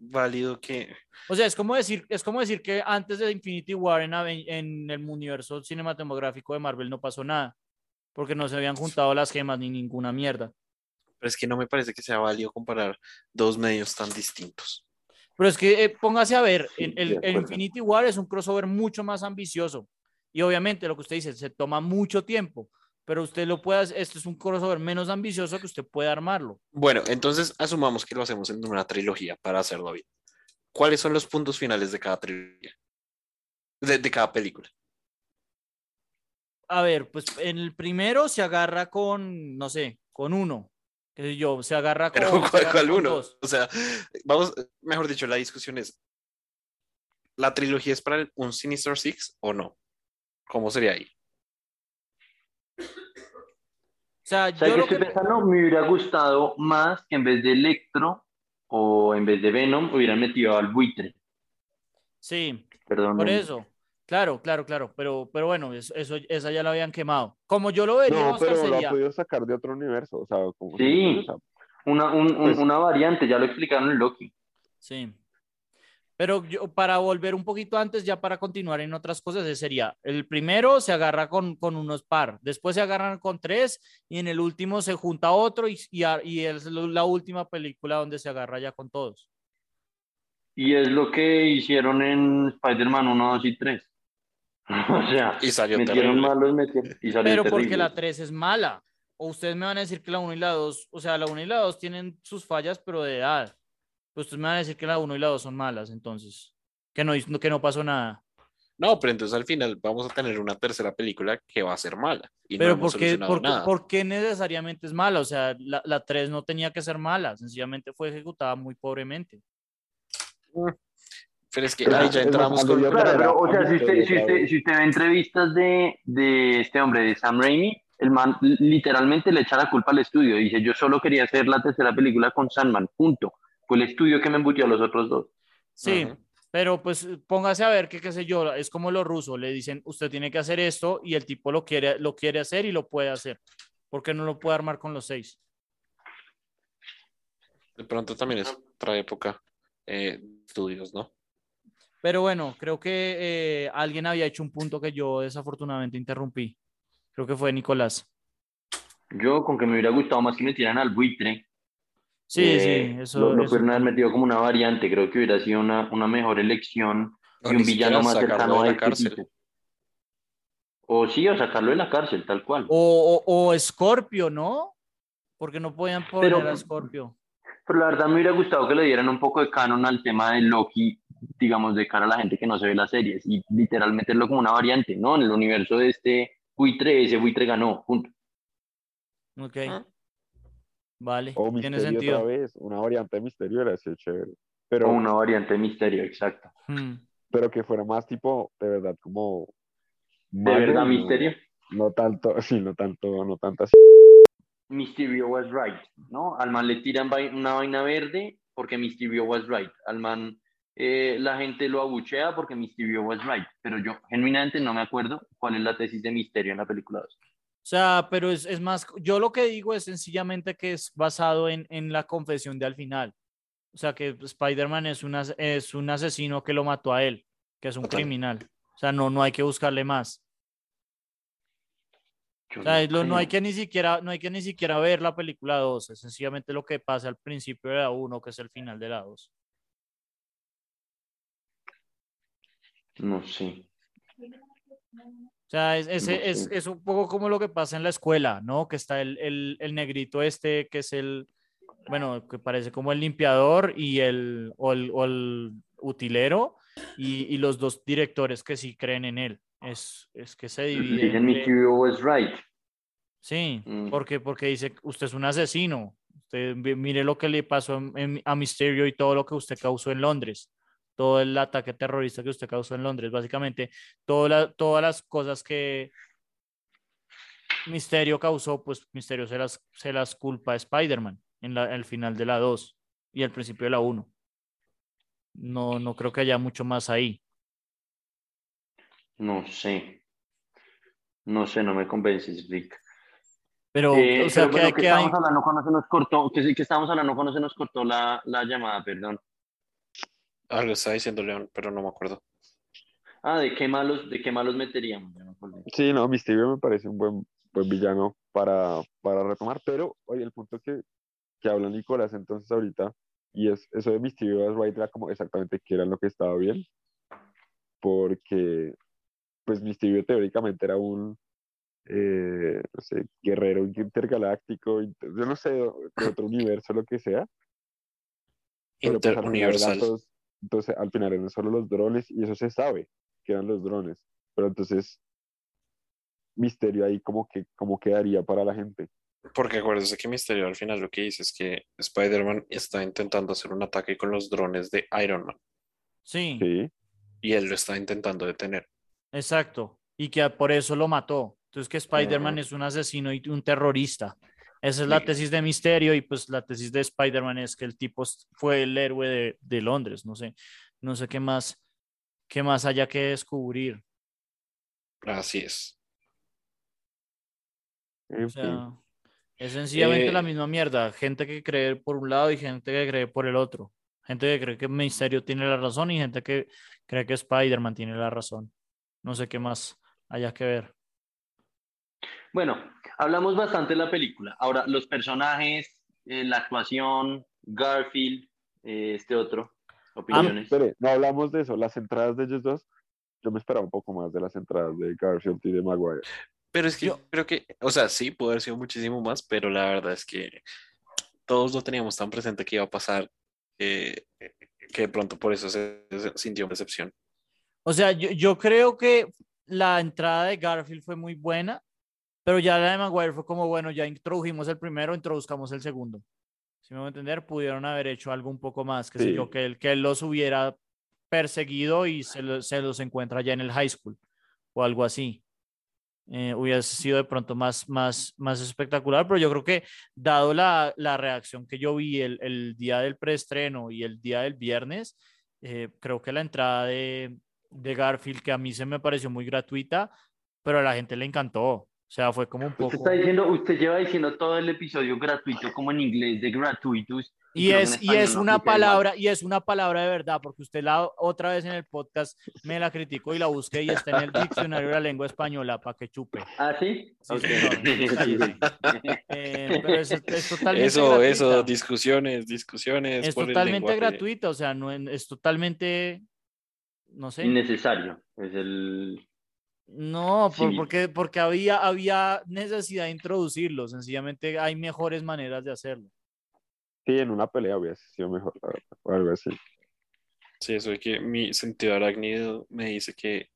válido que... O sea, es como decir, es como decir que antes de Infinity War en, en el universo cinematográfico de Marvel no pasó nada, porque no se habían juntado las gemas ni ninguna mierda. Pero es que no me parece que sea válido comparar dos medios tan distintos. Pero es que eh, póngase a ver, Sí, el, el-. Infinity War es un crossover mucho más ambicioso. Y obviamente lo que usted dice, se toma mucho tiempo, pero usted lo puede hacer, este es un crossover menos ambicioso que usted puede armarlo. Bueno, entonces asumamos que lo hacemos en una trilogía para hacerlo bien. ¿Cuáles son los puntos finales de cada trilogía? De, de cada película. A ver, pues en el primero se agarra con, no sé, con uno, qué sé yo, se agarra con, Pero ¿cuál, agarra cuál con uno? dos. O sea, vamos, mejor dicho, la discusión es, ¿la trilogía es para el- un Sinister Six o no? ¿Cómo sería ahí? O sea, ¿Sabes yo lo estoy que... pensando? Me hubiera gustado más que en vez de Electro o en vez de Venom hubieran metido al buitre. Sí, Perdón. por eso. Claro, claro, claro, pero, pero bueno, eso, eso- esa ya la habían quemado. Como yo lo vería, No, Oscar, pero lo ha sería... podido sacar de otro universo, o sea, como Sí. o sea, Una, un- un- Pues- una variante, ya lo explicaron en Loki. Sí. Pero yo, para volver un poquito antes, ya para continuar en otras cosas, ese sería, el primero se agarra con, con unos par, después se agarran con tres y en el último se junta otro y, y, y es la última película donde se agarra ya con todos. Y es lo que hicieron en Spider-Man 1, 2 y 3. O sea, Y salió metieron terrible. malos, metieron y salió Pero porque terrible. la 3 es mala. O ustedes me van a decir que la 1 y la 2, o sea, la 1 y la 2 tienen sus fallas, pero de edad. Pues ustedes me van a decir que la 1 y la 2 son malas, entonces. Que no, que no pasó nada. No, pero entonces al final vamos a tener una tercera película que va a ser mala. Y no Pero hemos ¿por qué, solucionado por, qué- nada. por qué necesariamente es mala? O sea, la, la 3 no tenía que ser mala, sencillamente fue ejecutada muy pobremente. Pero es que Pero ahí ya entramos con... Claro, pero, o sea, si usted, si usted, si usted ve entrevistas de, de este hombre, de Sam Raimi, el man literalmente le echa la culpa al estudio. Dice, yo solo quería hacer la tercera película con Sandman, punto. Fue el estudio que me embutió a los otros dos. Sí, pero pues póngase a ver que, qué sé yo, es como los rusos, le dicen, usted tiene que hacer esto y el tipo lo quiere, lo quiere hacer y lo puede hacer. ¿Por qué no lo puede armar con los seis? De pronto también es otra época eh, de estudios, ¿no? Pero bueno, creo que eh, alguien había hecho un punto que yo desafortunadamente interrumpí. Creo que fue Nicolás. Yo, con que me hubiera gustado más que metieran al buitre, Sí, eh, sí, eso. lo, lo eso- pudieron haber metido como una variante. Creo que hubiera sido una, una mejor elección y un villano más cercano de a la este cárcel. tipo. O sí, o sacarlo de la cárcel, tal cual. O, o, o Scorpio, ¿no? Porque no podían poner Pero- a Scorpio. Pero la verdad me hubiera gustado que le dieran un poco de canon al tema de Loki, digamos, de cara a la gente que no se ve las series y literal meterlo como una variante, ¿no? En el universo de este buitre, ese buitre ganó, punto. Ok. Ah. Vale, O tiene misterio sentido. otra vez, una variante de misterio era ese chévere. Pero, O una variante de misterio, exacto. Hmm. pero que fuera más tipo, de verdad, como. ¿De verdad no- misterio? No tanto, sí, no tanto, no tanto así. Mysterio was right, ¿no? Al man le tiran una vaina verde porque Mysterio was right. Al man eh, la gente lo abuchea porque Mysterio was right. Pero yo genuinamente no me acuerdo cuál es la tesis de Misterio en la película 2. O sea, pero es, es más, yo lo que digo es sencillamente que es basado en, en la confesión de al final. O sea, que Spider-Man es, es un asesino que lo mató a él, que es un Total. criminal. O sea, no, no hay que buscarle más. O sea, lo- no hay que ni siquiera, no hay que ni siquiera ver la película 2, es sencillamente lo que pasa al principio de la 1, que es el final de la 2. No sé. O sea, es, ese- No es, es un poco como lo que pasa en la escuela, ¿no? Que está el, el, el negrito este, que es el, bueno, que parece como el limpiador y el, o el, o el utilero, y, y los dos directores que sí creen en él. Es, es que se divide. Dicen right. Sí, Mm. porque, porque dice, usted es un asesino. Usted mire lo que le pasó en- en- a Mysterio y todo lo que usted causó en Londres. Todo el ataque terrorista que usted causó en Londres. Básicamente, la- todas las cosas que Mysterio causó, pues Mysterio se las, se las culpa a Spider-Man en la, el final de la 2 y al principio de la 1. No, no creo que haya mucho más ahí. No sé. No sé, no me convences, Rick. Pero, Eh, o sea, pero bueno, que, que que hay... estábamos hablando cuando se nos cortó, que, que estábamos hablando cuando se nos cortó la, la llamada, perdón. Algo estaba diciendo León, pero no me acuerdo. Ah, ¿de qué malos, de qué malos meteríamos? Me. Sí, no, Mysterio me parece un buen, buen villano para, para retomar, pero oye, el punto que, que habla Nicolás entonces ahorita, y es eso de Mysterio as White era como exactamente qué era lo que estaba bien, porque pues Mysterio teóricamente era un eh, no sé, guerrero intergaláctico, inter- yo no sé, de otro universo, lo que sea. pero pues, entonces al final eran solo los drones y eso se sabe que eran los drones, pero entonces misterio ahí como que como quedaría para la gente. Porque acuérdese que Misterio al final lo que dice es que Spider-Man está intentando hacer un ataque con los drones de Iron Man Sí, Sí, y él lo está intentando detener. exacto. Y que por eso lo mató. Entonces que Spider-Man es un asesino y un terrorista. Esa es la tesis de Misterio y pues la tesis de Spider-Man es que el tipo fue el héroe de, de Londres. No sé, no sé qué más, qué más haya que descubrir. Así es. O sea, es sencillamente la Eh, misma mierda. Gente que cree por un lado y gente que cree por el otro. Gente que cree que Misterio tiene la razón y gente que cree que Spider-Man tiene la razón. No sé qué más haya que ver. Bueno, hablamos bastante de la película. Ahora, los personajes, eh, la actuación, Garfield, eh, este otro, Ah, opiniones. espere, no hablamos de eso, las entradas de ellos dos, yo me esperaba un poco más de las entradas de Garfield y de Maguire. Pero es que Yo- creo que, o sea, sí, pudo haber sido muchísimo más, pero la verdad es que todos lo teníamos tan presente que iba a pasar eh, que de pronto por eso se, se sintió decepción. O sea, yo, yo creo que la entrada de Garfield fue muy buena, pero ya la de Maguire fue como, bueno, ya introdujimos el primero, introduzcamos el segundo. Si me voy a entender, pudieron haber hecho algo un poco más, que Sí. yo, que él, que él los hubiera perseguido y se, lo- se los encuentra ya en el high school o algo así. Eh, hubiera sido de pronto más, más, más espectacular, pero yo creo que dado la, la reacción que yo vi el, el día del preestreno y el día del viernes, eh, creo que la entrada de, de Garfield, que a mí se me pareció muy gratuita, pero a la gente le encantó. O sea, fue como un Usted poco... está diciendo, usted lleva diciendo todo el episodio gratuito, como en inglés, de gratuitus. Y es, y es una palabra, y es una palabra de verdad, porque usted la otra vez en el podcast me la criticó y la busqué y está en el diccionario de la lengua española para que chupe. ¿Ah, sí? Eh, pero es, es totalmente Eso, gratuita. eso, discusiones, discusiones. es totalmente gratuita, o sea, no es totalmente, no sé. Innecesario. Es el... No, por- Sí. porque, porque había, había necesidad de introducirlo, sencillamente hay mejores maneras de hacerlo. Sí, en una pelea hubiese sido mejor, la verdad, o algo así. Sí, eso de que mi sentido arácnido me dice que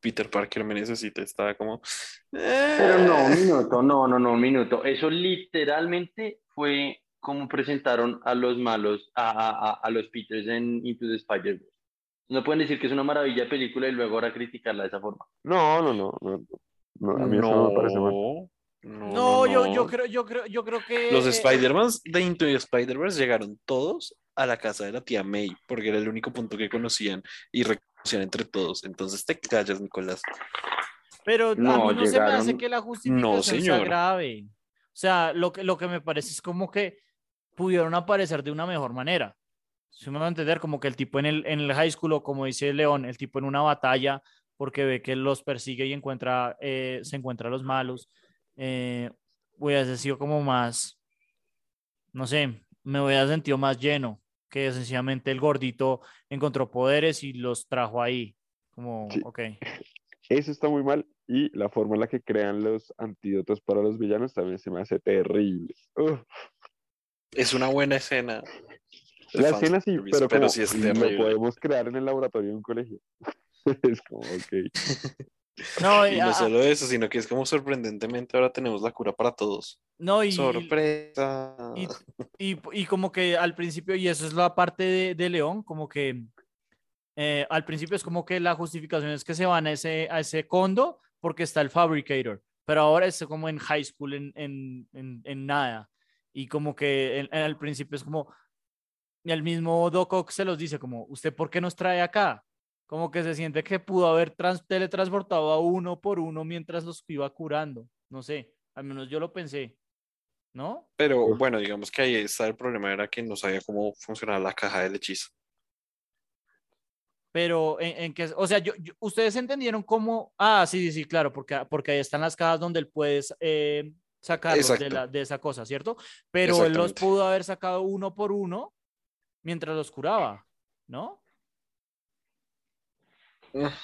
Peter Parker me necesita, estaba como... Pero no, un minuto, no, no, no, un minuto. Eso literalmente fue como presentaron a los malos, a, a, a, los Peters en Into the Spider-Verse. No pueden decir que es una maravilla de película y luego ahora criticarla de esa forma. No, no, no, no, no, a mí eso no me parece mal. No, no, No, yo, no. yo creo, yo creo, yo creo que Los eh, Spider-Man de Into the Spider-Verse llegaron todos a la casa de la tía May, porque era el único punto que conocían y reconocían entre todos. Entonces te callas, Nicolás. Pero a No, mí no se me hace llegaron- que la justificación sea señor. grave. O sea, lo que, lo que me parece es como que pudieron aparecer de una mejor manera. Si me va a entender, como que el tipo en el, en el high school, o como dice León, el tipo en una batalla, porque ve que los persigue y encuentra, eh, se encuentra a los malos, eh, hubiese sido como más, no sé, me hubiera sentido más lleno, que sencillamente el gordito encontró poderes y los trajo ahí. Como, Sí. ok. Eso está muy mal y la forma en la que crean los antídotos para los villanos también se me hace terrible. Uf, Es una buena escena. La escena sí, fanservice, pero, como sí es lo podemos crear en el laboratorio de un colegio. es como, ok. No, Y a- no a- solo eso, sino que es como sorprendentemente ahora tenemos la cura para todos. no, y, Sorpresa. y, y, y como que al principio, y eso es la parte de, de León, como que eh, al principio es como que la justificación es que se van a ese, a ese condo porque está el fabricator, pero ahora es como en high school, en, en, en, en nada. Y como que en- en- al principio es como, y el mismo Doc Ock se los dice como, ¿usted por qué nos trae acá? Como que se siente que pudo haber trans- teletransportado a uno por uno mientras los iba curando. No sé, al menos yo lo pensé. ¿No? Pero bueno, digamos que ahí está el problema, era que no sabía cómo funcionaba la caja del hechizo. Pero en, en que, o sea, yo, yo- ustedes entendieron cómo, ah, sí, sí, sí, claro, porque, porque ahí están las cajas donde él puede eh, sacarlos de, Exacto. la, de esa cosa, ¿cierto? Pero él los pudo haber sacado uno por uno mientras los curaba, ¿no?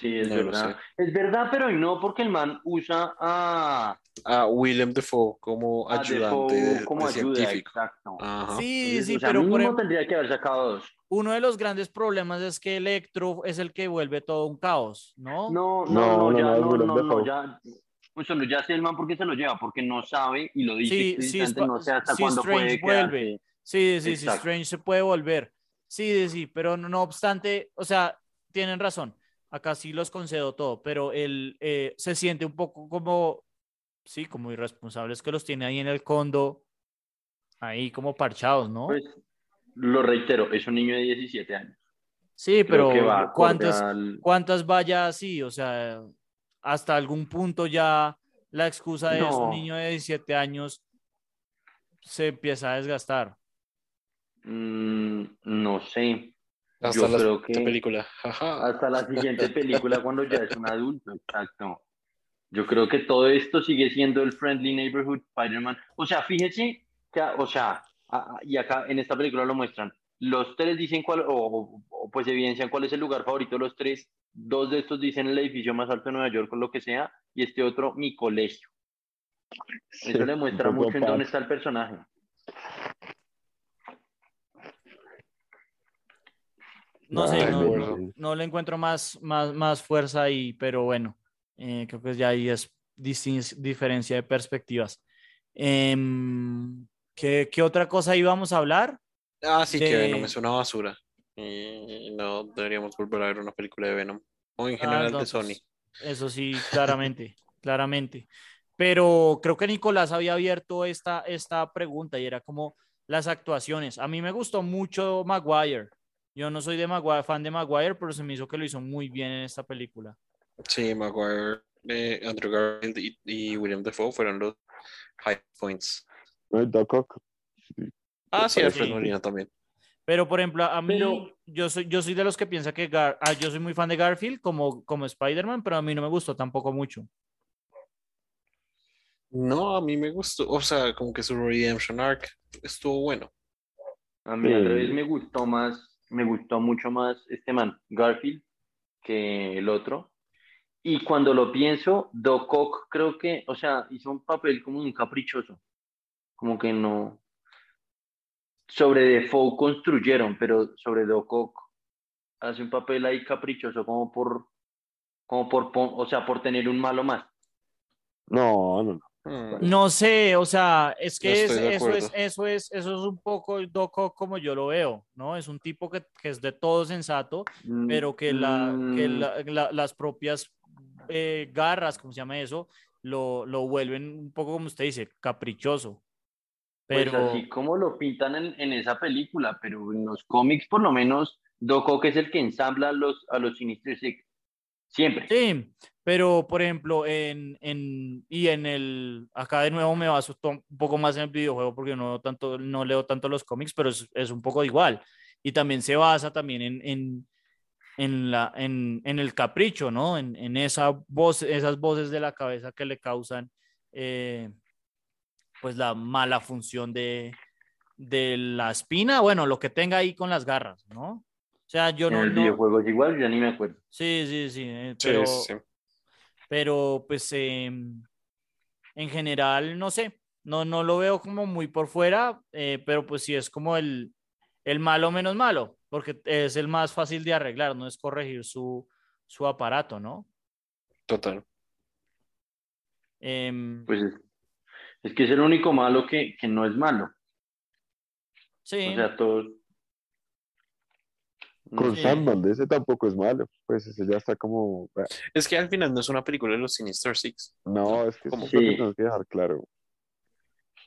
Sí, es No verdad. Es verdad, pero no porque el man usa a, A William Defoe como a ayudante Defoe de, como de ayuda, científico. exacto. Ajá. Sí, Entonces, sí, o sea, pero por em- tendría que haber sacado dos. uno de los grandes problemas es que Electro es el que vuelve todo un caos, ¿no? No, no, No, no, no, ya, no, es no, Willem no, no, Dafoe. ya. Pues solo ya sé el man por qué se lo lleva, porque no sabe y lo dice Sí, sí, no sé hasta sí, cuándo Strange puede vuelve. quedarse. Sí, sí, sí, Exacto. Strange se puede volver. Sí, sí, sí, pero no, no obstante, o sea, tienen razón. Acá sí los concedo todo, pero él eh, se siente un poco como, sí, como irresponsables que los tiene ahí en el condo, ahí como parchados, ¿no? Pues lo reitero, es un niño de 17 años. sí, Creo pero va ¿cuántas, al- cuántas vaya así? O sea, hasta algún punto ya la excusa de es un No. niño de 17 años se empieza a desgastar. Mm, no sé. Hasta Yo la creo siguiente que película. Hasta la siguiente película cuando ya es un adulto, exacto. Yo creo que todo esto sigue siendo el Friendly Neighborhood Spider-Man. O sea, fíjese que, o sea, y acá en esta película lo muestran. Los tres dicen cuál, o, pues evidencian cuál es el lugar favorito de los tres. Dos de estos dicen el edificio más alto de Nueva York o lo que sea, y este otro mi colegio. Sí, Eso le muestra mucho en dónde está el personaje. No Ah, sé, no, no- no le encuentro más, más, más fuerza ahí, pero bueno, eh, creo que ya ahí es diferencia de perspectivas. Em, ¿qué, qué otra cosa íbamos a hablar? Ah, sí, que de- Venom es una basura. Y no deberíamos volver a ver una película de Venom. O en Ah, general no, de Sony. pues, eso sí, claramente, claramente. Pero creo que Nicolás había abierto esta, esta pregunta y era como las actuaciones. A mí me gustó mucho Maguire. Yo no soy de Maguire, fan de Maguire, pero se me hizo que lo hizo muy bien en esta película. Sí, Maguire, eh, Andrew Garfield y, y William Defoe fueron los high points. No, Doc Ock. Ah, sí. Alfred Molina también. Pero, por ejemplo, a mí, Pero- yo, soy, yo soy de los que piensa que Gar- ah, yo soy muy fan de Garfield como, como Spider-Man, pero a mí no me gustó tampoco mucho. No, a mí me gustó. O sea, como que su Redemption Arc estuvo bueno. A mí al Sí. revés me gustó más, me gustó mucho más este man, Garfield, que el otro. Y cuando lo pienso, Doc Ock creo que, o sea, hizo un papel como un caprichoso. Como que no. Sobre Defoe construyeron, pero sobre Doc Ock hace un papel ahí caprichoso como por, como por, o sea, por tener un malo más. No, no, no. Hmm. No sé, o sea, es que es- eso, es, eso, es, eso es un poco el Doc Ock como yo lo veo, ¿no? Es un tipo que, que es de todo sensato, pero que, la, que Mm, la- la- las propias eh, garras, ¿cómo se llama eso? Lo, lo vuelven un poco, como usted dice, caprichoso. Pues Pero... así como lo pintan en, en esa película, pero en los cómics por lo menos Doc Ock es el que ensambla a los, a los Sinister Six. Siempre. Sí, pero por ejemplo, en, en, y en el, acá de nuevo me baso un poco más en el videojuego porque no, tanto, no leo tanto los cómics, pero es, es un poco igual. Y también se basa también en, en, en, la, en, en el capricho, ¿no? En, en esa voz, esas voces de la cabeza que le causan eh, pues la mala función de, de la espina, bueno, lo que tenga ahí con las garras, ¿no? O sea, yo en no, el no- videojuego es igual, ya ni me acuerdo. Sí, sí, sí, eh, pero, sí, sí. pero pues em, en general, no sé, no, no lo veo como muy por fuera, eh, pero pues sí es como el, el malo menos malo, porque es el más fácil de arreglar, no es corregir su, su aparato, ¿no? Total. Em, Pues es, es que es el único malo que, que no es malo. sí, O sea, todos. Con Sí. Sandman, ese tampoco es malo. Pues ese ya está como. eh, Es que al final no es una película de los Sinister Six. No, es que es lo que Sí. tenemos que dejar claro.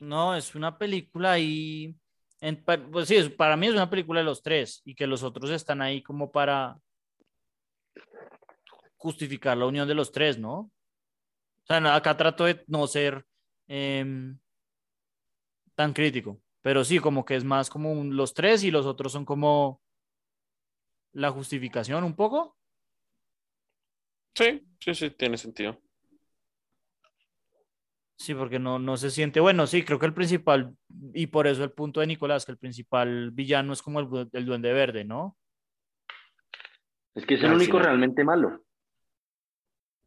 no, es una película ahí En- pues sí, para mí es una película de los tres y que los otros están ahí como para justificar la unión de los tres, ¿no? O sea, acá trato de no ser em, tan crítico, pero sí, como que es más como un- los tres y los otros son como la justificación un poco. Sí, sí, sí, tiene sentido. Sí, porque no, no se siente, bueno, sí, creo que el principal, y por eso el punto de Nicolás, que el principal villano es como el, el duende verde, ¿no? Es que es el al único realmente malo.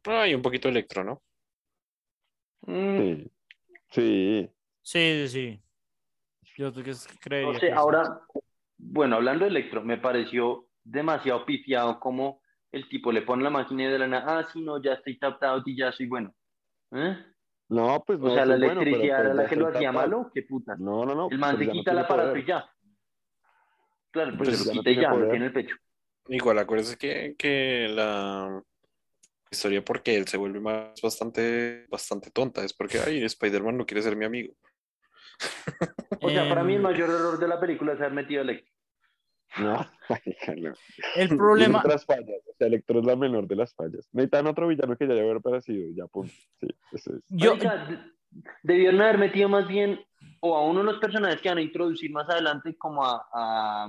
Ah, hay un poquito electro, ¿no? Mm, Sí. Sí. Sí. Yo creo que sí. ahora, bueno, hablando de Electro, me pareció demasiado pifiado como el tipo le pone la máquina y de la nada, ah, sí, no, ya estoy tapped out y ya soy bueno. ¿Eh? No, pues no. O sea, la soy bueno, pero, electricidad pues, era la que lo hacía tapado. malo, qué puta. No, no, no. El man pero se ya no quita el tiene aparato poder. y ya. Claro, pues, Pues se lo ya no quita y tiene ya, lo poder. tiene en el pecho. Igual, acuérdese que, que la historia porque él se vuelve más bastante, bastante tonta es porque, ay, Spider-Man no quiere ser mi amigo. O sea, para mí el Em, mayor error de la película es haber metido a Electro. No, no. El problema, otras fallas. O sea, Electro es la menor de las fallas. Necesitan otro villano que ya haya haber aparecido. Ya, punto. Sí, eso es. yo, debieron haber metido más bien o a uno de los personajes que van a introducir más adelante como a, a,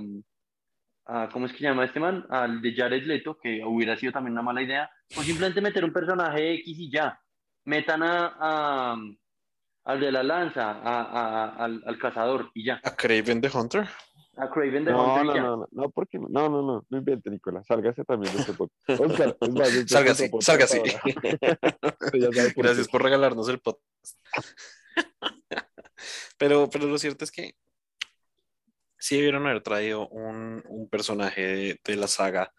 a- ¿cómo es que se llama este man? Al de Jared Leto, que hubiera sido también una mala idea, o simplemente meter un personaje X y ya. Metan a, a- al de la lanza, a- a- al, al cazador y ya. A Craven the Hunter. A Craven de No, no, no, no, no, porque no, no, no, no, no invente, Nicolás. Sálgase también de este podcast. Oscar, es más, este Sálgase, sálgase. por Gracias qué. por regalarnos el podcast. Pero, pero lo cierto es que sí debieron haber traído un, un personaje de, de la saga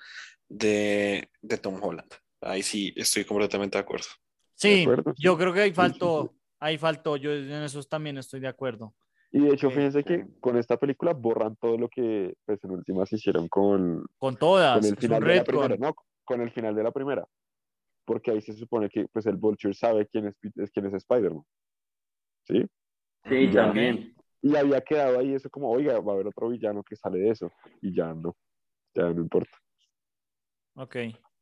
de, de Tom Holland. Ahí sí estoy completamente de acuerdo. sí, acuerdo, sí. yo creo que ahí sí, faltó, ahí faltó, yo en esos también estoy de acuerdo. Y de hecho, fíjense que con esta película borran todo lo que pues, en últimas hicieron con, Con todas, con el final de la primera, no, con el final de la primera. Porque ahí se supone que pues el Vulture sabe quién es, quién es Spider-Man. ¿Sí? Sí, Ya. también. Y había quedado ahí eso como, oiga, va a haber otro villano que sale de eso. Y ya no, ya no importa. Ok.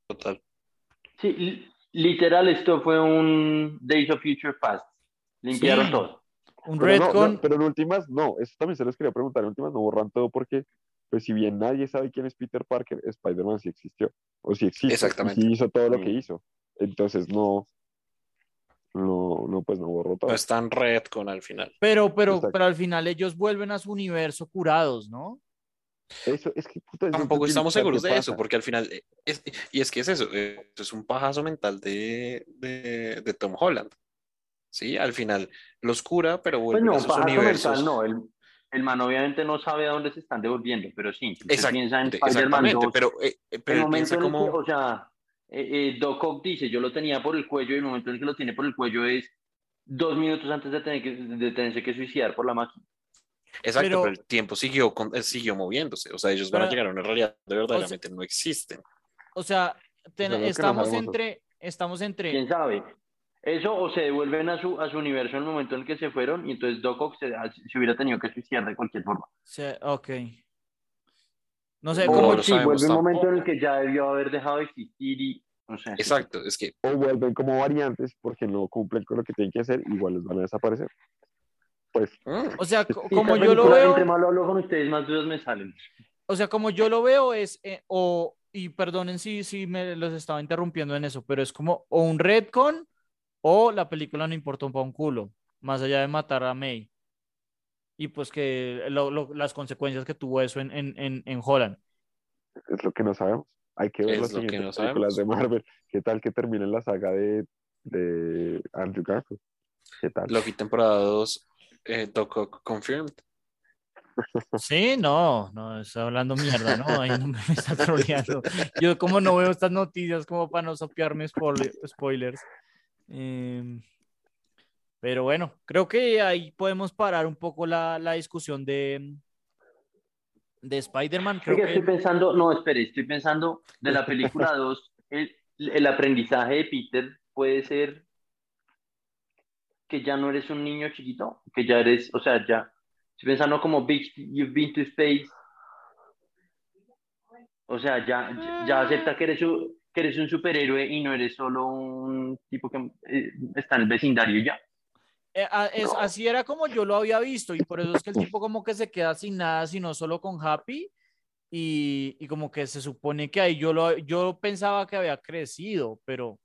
Total. Sí, li- literal, esto fue un Days of Future Past. Limpiaron Sí. todo. Un Pero, retcon, no, pero en últimas, no, eso también se los quería preguntar. En últimas no borran todo porque, pues si bien nadie sabe quién es Peter Parker, Spider-Man sí existió. O sí existe. y Exactamente. sí hizo todo lo que hizo. Entonces no, no, no, pues no borró todo. No es tan retcon al final. pero, pero, Exacto. pero al final ellos vuelven a su universo curados, ¿no? Eso es que puta, Tampoco es estamos seguros de pasa. eso, porque al final, eh, es- y es que es eso, eh, es un pajazo mental de, de, de Tom Holland. Sí, al final los cura, pero Pues vuelven no, a sus universos. mental no. El, el man obviamente no sabe a dónde se están devolviendo, pero sí. Usted piensa en Exactamente, Spider-Man exactamente, 2, pero, eh, eh, pero el piensa en el que, como, o sea, eh, eh, Doc Ock dice, yo lo tenía por el cuello y el momento en el que lo tiene por el cuello es dos minutos antes de, tener que, de tenerse que suicidar por la máquina. exacto, pero- pero, el tiempo siguió, con- eh, siguió moviéndose, o sea, ellos van a llegar a una realidad de verdaderamente no existen. O sea, ten- estamos entre, estamos entre, ¿Quién sabe? Eso o se devuelven a su, a su universo en el momento en el que se fueron y entonces Doc Ock se, se hubiera tenido que suicidar de cualquier forma. se- ok. No sé, No, como, O lo sí, sabemos vuelve un momento en el que ya debió haber dejado de existir y no sé. Exacto, es que O vuelven como variantes porque no cumplen con lo que tienen que hacer, igual les van a desaparecer. Pues mm, o sea, co- Sí, como yo lo veo, Entre más lo hablo con ustedes, más dudas me salen. o sea, como yo lo veo es, eh, o, y perdonen si, si me los estaba interrumpiendo en eso, pero es como o un retcon o la película no importó para un culo, más allá de matar a May. Y pues que lo- lo- las consecuencias que tuvo eso en, en, en, en Holland. es lo que no sabemos. Hay que ver las lo que no películas sabemos. de Marvel. ¿Qué tal que termine la saga de, de Andrew Garfield? ¿Qué tal? Loki temporada 2, eh, Doc confirmed. Sí, no, no, está hablando mierda, ¿no? Ahí no me está troleando. Yo como no veo estas noticias como para no sopearme spoiler- spoilers. Em, pero bueno, creo que ahí podemos parar un poco la, la discusión de, de Spider-Man. Creo Oiga, que estoy pensando, no, espere, estoy pensando de la película 2, el, el aprendizaje de Peter puede ser que ya no eres un niño chiquito, que ya eres, o sea, ya, Estoy pensando como Bitch, you've been to space. O sea, ya, ya acepta que eres, un, que eres un superhéroe y no eres solo un tipo que eh, está en el vecindario ya. Eh, a- es, así era como yo lo había visto y por eso es que el tipo como que se queda sin nada, sino solo con Happy y, y como que se supone que ahí yo, lo, yo pensaba que había crecido, pero...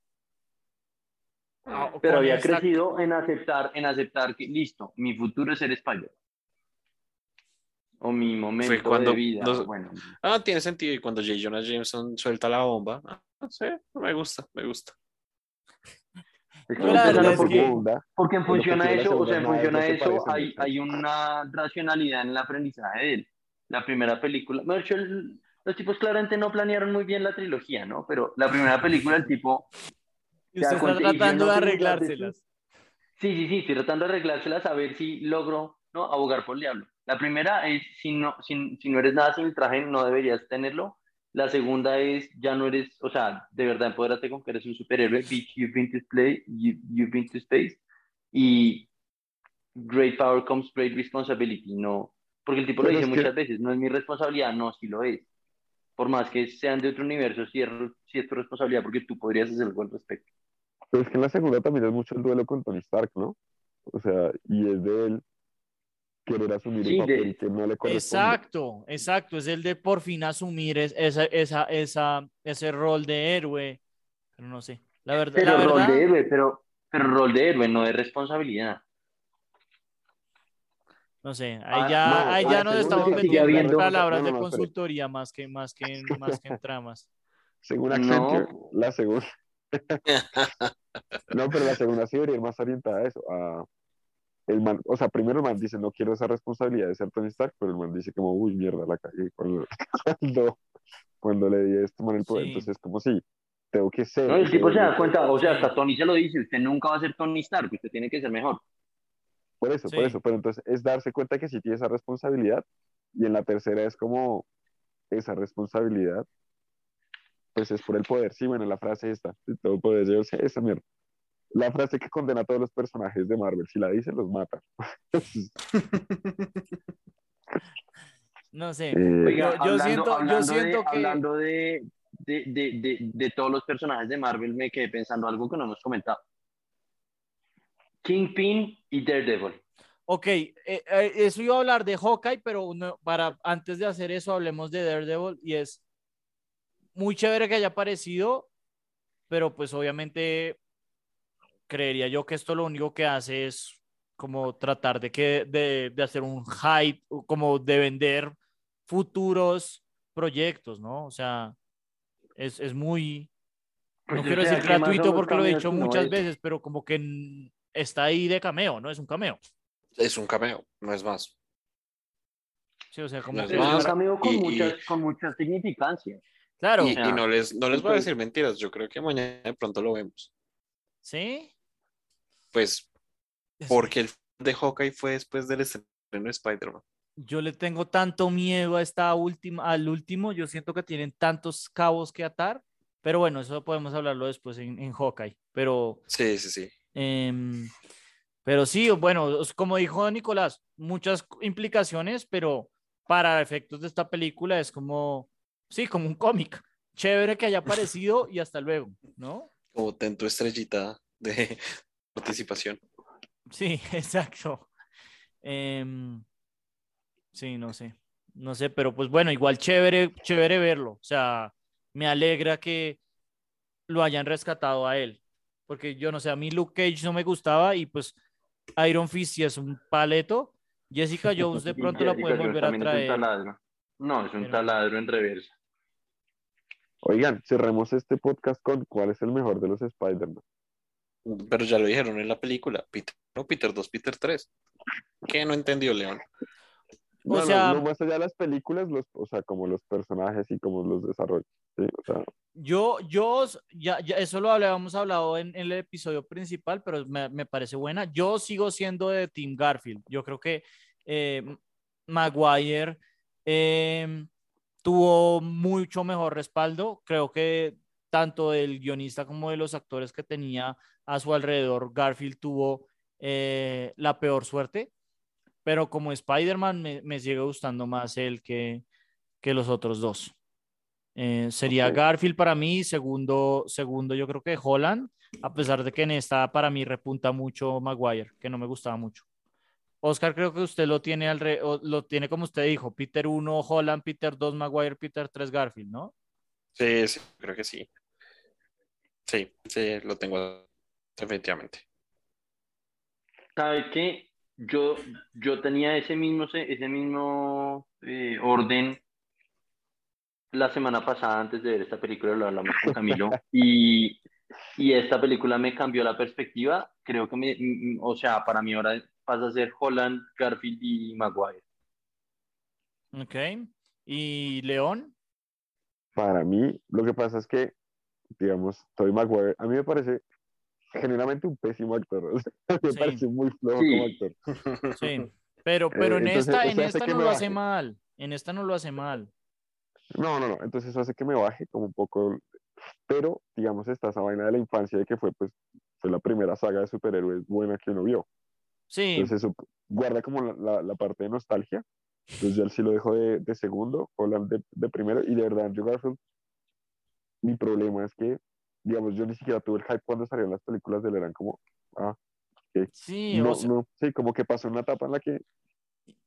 ah, Pero había esta- crecido en aceptar, en aceptar que, listo, mi futuro es ser Spider. O mi momento cuando de vida. Bueno, Ah, tiene sentido. Y cuando J. Jonah Jameson suelta la bomba, ah, sé, me gusta, me gusta. es porque, que- Segunda, porque en función a eso, o sea, en función a eso, hay, hay una racionalidad en el aprendizaje de él. La primera película, el- los tipos claramente no planearon muy bien la trilogía, ¿no? Pero la primera película, el tipo Y ¿Te usted está tratando no de arreglárselas. Sí, sí, sí, estoy tratando de arreglárselas a ver si logro ¿no? abogar por el diablo. La primera es, si no, si, si no eres nada sin el traje, no deberías tenerlo. La segunda es, ya no eres, o sea, de verdad empodérate con que eres un superhéroe, bitch, you've been to, play, you, you've been to space. Y great power comes great responsibility, no, porque el tipo lo Pero dice es que- muchas veces, no es mi responsabilidad, no, sí lo es. Por más que sean de otro universo, sí es, sí es tu responsabilidad porque tú podrías hacer algo al respecto. Pero es que en la segunda también es mucho el duelo con Tony Stark, ¿no? O sea, y es de él querer asumir Sí, de- papel que no le corresponde. Exacto, exacto. Es el de por fin asumir es- esa, esa, esa, ese rol de héroe. Pero no sé. La verdad, Pero la rol verdad, de héroe, pero, pero rol de héroe, no de responsabilidad. no sé. Ahí Ah, ya, no, ahí ya nos segunda estamos metiendo en palabras no, no, de consultoría más que, más que, en- más que en tramas. Según No. Accenture, la segunda. no, pero la segunda sí debería ir más orientada a eso. A el man, o sea, primero el man dice, no quiero esa responsabilidad de ser Tony Stark, pero el man dice como, uy, mierda, la cagué cuando, cuando, cuando le di a este man el poder. Sí. Entonces, como si tengo que ser. No, el tipo se da cuenta, o sea, Sí. hasta Tony se lo dice, usted nunca va a ser Tony Stark, usted tiene que ser mejor. Por eso, por Sí. eso. Pero entonces es darse cuenta que sí tiene esa responsabilidad. Y en la tercera es como esa responsabilidad. Pues es por el poder. Sí, bueno, la frase esta. de Todo poder, yo sé esa mierda. La frase que condena a todos los personajes de Marvel. Si la dice, los mata. No sé. Eh, Oiga, Yo- yo siento- yo hablando siento de, que- Hablando de, de, de, de, de todos los personajes de Marvel, me quedé pensando algo que no hemos comentado. Kingpin y Daredevil. Ok, eh, eh, eso iba a hablar de Hawkeye, pero para antes de hacer eso hablemos de Daredevil y es muy chévere que haya aparecido, pero pues obviamente creería yo que esto lo único que hace es como tratar de que de, de hacer un hype, como de vender futuros proyectos, ¿no? O sea, es, es muy, Pues, no quiero decir ¿qué más gratuito porque lo he dicho muchas ve? veces, pero como que está ahí de cameo, ¿no? Es un cameo. Es un cameo, no es más. Sí, o sea, como No es que Es un cameo con, y- y- muchas, con mucha significancia. Claro, Y, y sea, no les, no les voy a decir mentiras, yo creo que mañana de pronto lo vemos. ¿Sí? Pues Es- porque el de Hawkeye fue después del estreno de Spider-Man. Yo le tengo tanto miedo a esta última, al último, yo siento que tienen tantos cabos que atar, pero bueno, eso podemos hablarlo después en, en Hawkeye, pero, Sí, sí, sí. em, pero sí, bueno, como dijo Nicolás, muchas implicaciones, pero para efectos de esta película es como, sí, como un cómic, chévere que haya aparecido y hasta luego, ¿no? Como ten tu estrellita de participación. Sí, exacto. Em, sí, no sé. No sé, pero pues bueno, igual chévere, chévere verlo. O sea, me alegra que lo hayan rescatado a él. Porque yo no sé, a mí Luke Cage no me gustaba y pues Iron Fist sí es un paleto. Jessica Jones de pronto la pueden volver a también es un traer. taladro. No, es un Pero- taladro en reversa. Oigan, cerremos este podcast con cuál es el mejor de los Spider-Man. Pero ya lo dijeron en la película. Peter, no, Peter 2, Peter 3. ¿Qué no entendió León? O No, no, sea- no, más allá de las películas, los, o sea, como los personajes y como los desarrollos. ¿sí? O sea, Yo, yo, ya, ya eso lo habíamos hablado en, en el episodio principal, pero me, me parece buena. Yo sigo siendo de Team Garfield. Yo creo que eh, Maguire em, tuvo mucho mejor respaldo. Creo que tanto del guionista como de los actores que tenía a su alrededor, Garfield tuvo eh, la peor suerte. pero como Spider-Man me, me sigue gustando más él que, que los otros dos. Eh, sería. Garfield para mí, segundo, segundo yo creo que Holland, a pesar de que en esta para mí repunta mucho Maguire, que no me gustaba mucho. Oscar, creo que usted lo tiene, al re- o lo tiene como usted dijo, Peter 1, Holland, Peter 2, Maguire, Peter 3, Garfield, ¿no? Sí, sí, creo que sí. Sí, sí, lo tengo definitivamente. ¿Sabe qué? Yo, yo tenía ese mismo, se- ese mismo eh, orden la semana pasada antes de ver esta película, lo hablamos con Camilo, y, y esta película me cambió la perspectiva. Creo que me, mm, mm, o sea, para mí ahora pasa a ser Holland, Garfield y Maguire. Ok. ¿Y León? Para mí, lo que pasa es que, digamos, Tobey Maguire, a mí me parece genuinamente un pésimo actor. o sea, me Sí. parece muy flojo Sí. como actor. Sí. Pero, pero en Eh, entonces, esta, en esta no lo hace mal. En esta no lo hace mal. No, no, no. Entonces eso hace que me baje como un poco. Pero, digamos, está esa vaina de la infancia de que fue, pues, fue la primera saga de superhéroes buena que uno vio. Sí, Entonces eso guarda como la, la- la parte de nostalgia. Entonces yo sí lo dejo de, de segundo, Holland de, de primero. Y de verdad, Andrew Garfield, mi problema es que, digamos, yo ni siquiera tuve el hype cuando salieron las películas de él. Eran como, ah, sí, no, o sea, no, sí, como que pasó una etapa en la que,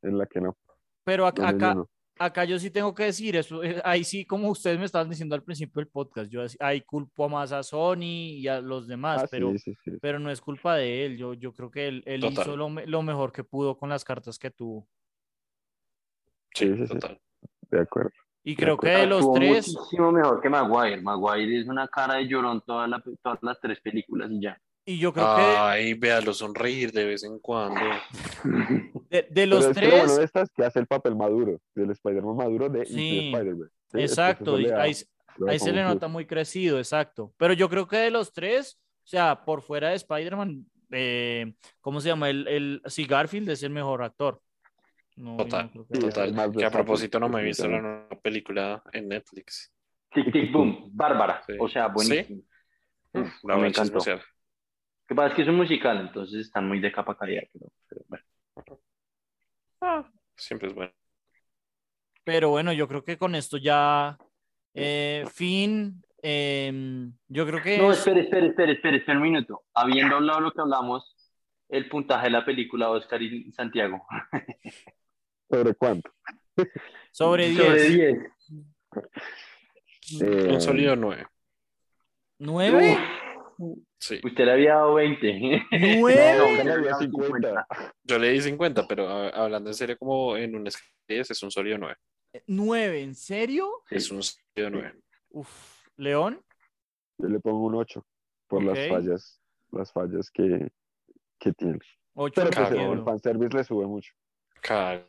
en la que no. pero acá, no, no, acá, no. Acá yo sí tengo que decir eso. eh, Ahí sí, como ustedes me estaban diciendo al principio del podcast, yo así- ahí culpo más a Sony y a los demás, Ah, pero, sí, sí, sí. pero no es culpa de él. Yo, yo creo que él, él hizo lo, lo mejor que pudo con las cartas que tuvo. Sí, Sí, total. De acuerdo. Y De creo que de los Actuó tres, muchísimo mejor que Maguire. Maguire es una cara de llorón toda la- todas las tres películas y ya. Y yo creo que Ay, véalo sonreír de vez en cuando. de, de los Pero es que bueno tres, de esta es que hace el papel maduro, del Spider-Man maduro de, Sí, Spider-Man. Sí, exacto, ahí, da ahí se le nota muy crecido, exacto. Pero yo creo que de los tres, o sea, por fuera de Spider-Man, eh, ¿cómo se llama? El, el, sí, Garfield es el mejor actor. No, no Total, creo que total. más Que a propósito no me he visto la nueva película en Netflix. Tic Tic Boom, Bárbara. Sí. O sea, buenísimo. Mm, Uf, La me encantó. chismosear. Lo que pasa es que es un musical, entonces están muy de capa caída. Pero, pero bueno. Siempre es bueno. Pero bueno, yo creo que con esto ya, eh, fin, em, yo creo que No, es- espere, espere, espere, espere, espere un minuto. Habiendo hablado lo que hablamos, el puntaje de la película Oscar y Santiago. ¿Sobre cuánto? sobre Sobre 10. 10. Eh, Un sólido 9. ¿9? Sí. Usted le había dado 20. ¿Nueve? No, le había 50. Yo le di 50, pero a- hablando en serio, como en un 10, es un sólido 9. ¿9? ¿En serio? Es un sólido 9. Uf, León. Yo le pongo un 8 por Ok. las fallas, las fallas que, que tiene. 8 Pero pues el fanservice le sube mucho. Ca-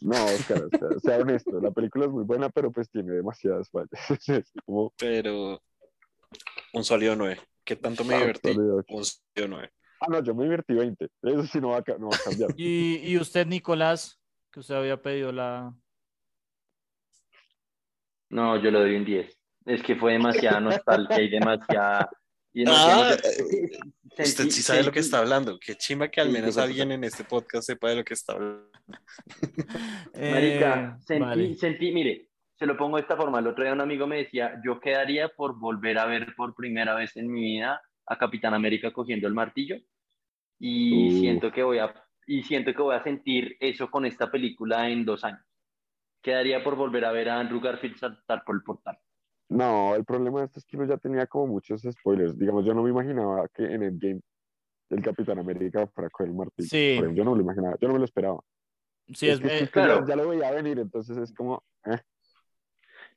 No, Oscar, o sea, sea honesto, la película es muy buena, pero pues tiene demasiadas fallas. Es como, Pero un sólido 9. ¿Qué tanto me ah, divertí? Un sólido 9. Ah, no, yo me divertí 20. Eso sí no va a, ca- no va a cambiar. ¿Y, y usted, Nicolás, que usted había pedido la... No, yo le doy un 10. Es que fue demasiada nostalgia y demasiada. y Ah, sé. Usted Sentí- sí sabe lo que está hablando. Qué chimba que al Sí, menos sí, sí, alguien en este podcast sepa de lo que está hablando. Marica, Eh, sentí, vale. sentí, mire, se lo pongo de esta forma. El otro día un amigo me decía, yo quedaría por volver a ver por primera vez en mi vida a Capitán América cogiendo el martillo y Uf. siento que voy a y siento que voy a sentir eso con esta película en dos años. Quedaría por volver a ver a Andrew Garfield saltar por el portal. No, el problema de esto es que uno ya tenía como muchos spoilers. Digamos, yo no me imaginaba que en Endgame el Capitán América fuera con el martillo. Sí. Ejemplo, yo no me lo imaginaba, yo no me lo esperaba. Sí, es, que eh, justo ya- claro. ya, lo veía venir, entonces es como, eh,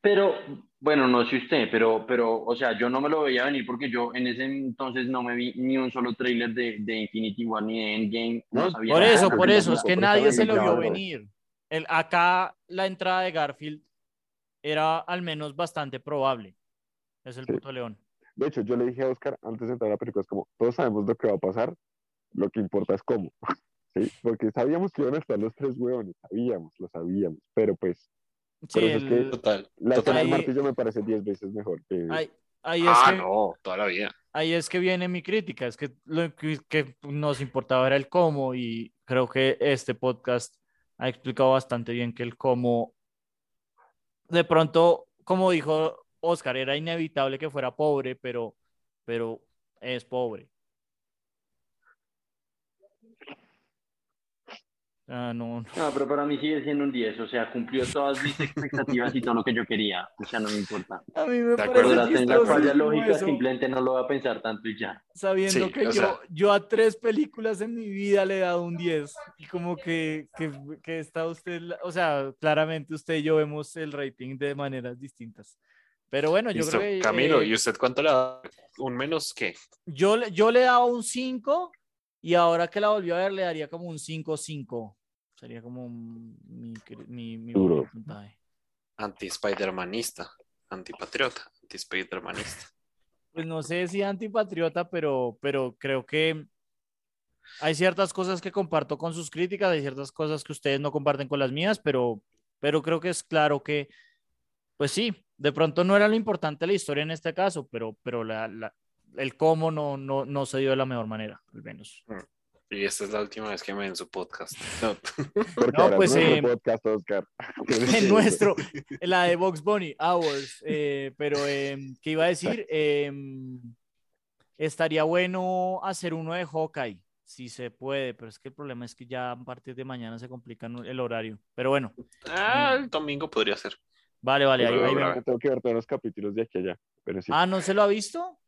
Pero, bueno, no sé usted, pero, pero, o sea, yo no me lo veía venir porque yo en ese entonces no me vi ni un solo tráiler de, de Infinity War ni de Endgame. No, No, sabía por nada. eso, Claro, por eso, es que nadie se lo vio claro. venir. El, acá la entrada de Garfield era al menos bastante probable. Es el Sí. puto león. De hecho, yo le dije a Oscar antes de entrar a la película, es como, todos sabemos lo que va a pasar, lo que importa es cómo. ¿Sí? Porque sabíamos que iban a estar los tres huevones, sabíamos, lo sabíamos, pero pues Sí, es el- Total. la total. del martillo me parece 10 veces mejor que... ahí, ahí es Ah, que, no, toda la vida. ahí es que viene mi crítica, es que lo que, que nos importaba era el cómo y creo que este podcast ha explicado bastante bien que el cómo, de pronto, como dijo Oscar, era inevitable que fuera pobre, pero, pero es pobre. Ah, no, no. No, pero para mí sigue siendo un 10, o sea, cumplió todas mis expectativas y todo lo que yo quería, o sea, no me importa. A mí me parece la falla lógica, eso, simplemente no lo voy a pensar tanto y ya. sabiendo Sí, que yo, sea- yo a tres películas en mi vida le he dado un 10 y como que, que, que está usted, o sea, claramente usted y yo vemos el rating de maneras distintas. Pero bueno, yo Listo, creo que Camilo, eh, ¿y usted cuánto le da? ¿Un menos qué? yo, le- yo le daba un 5 y ahora que la volví a ver le daría como un 5-5. Sería como mi, mi, mi Duro. Anti-Spidermanista, antipatriota, anti-Spidermanista. Pues no sé si antipatriota, pero, pero creo que hay ciertas cosas que comparto con sus críticas, hay ciertas cosas que ustedes no comparten con las mías, pero, pero creo que es claro que, pues sí, de pronto no era lo importante la historia en este caso, pero, pero la, la- el cómo no, no, no se dio de la mejor manera, al menos. Y esta es la última vez que me ven su podcast. No. No, pues, es eh, nuestro podcast, Oscar. en nuestro, en la de Box Bunny Hours, eh, pero eh, ¿qué iba a decir? Eh, estaría bueno hacer uno de Hawkeye, si se puede, pero es que el problema es que ya a partir de mañana se complica el horario. Pero bueno, Ah, el domingo podría ser. vale, vale, ahí, ahí. Tengo que ver todos los capítulos de aquí a allá. Pero sí. Ah, ¿no se lo ha visto?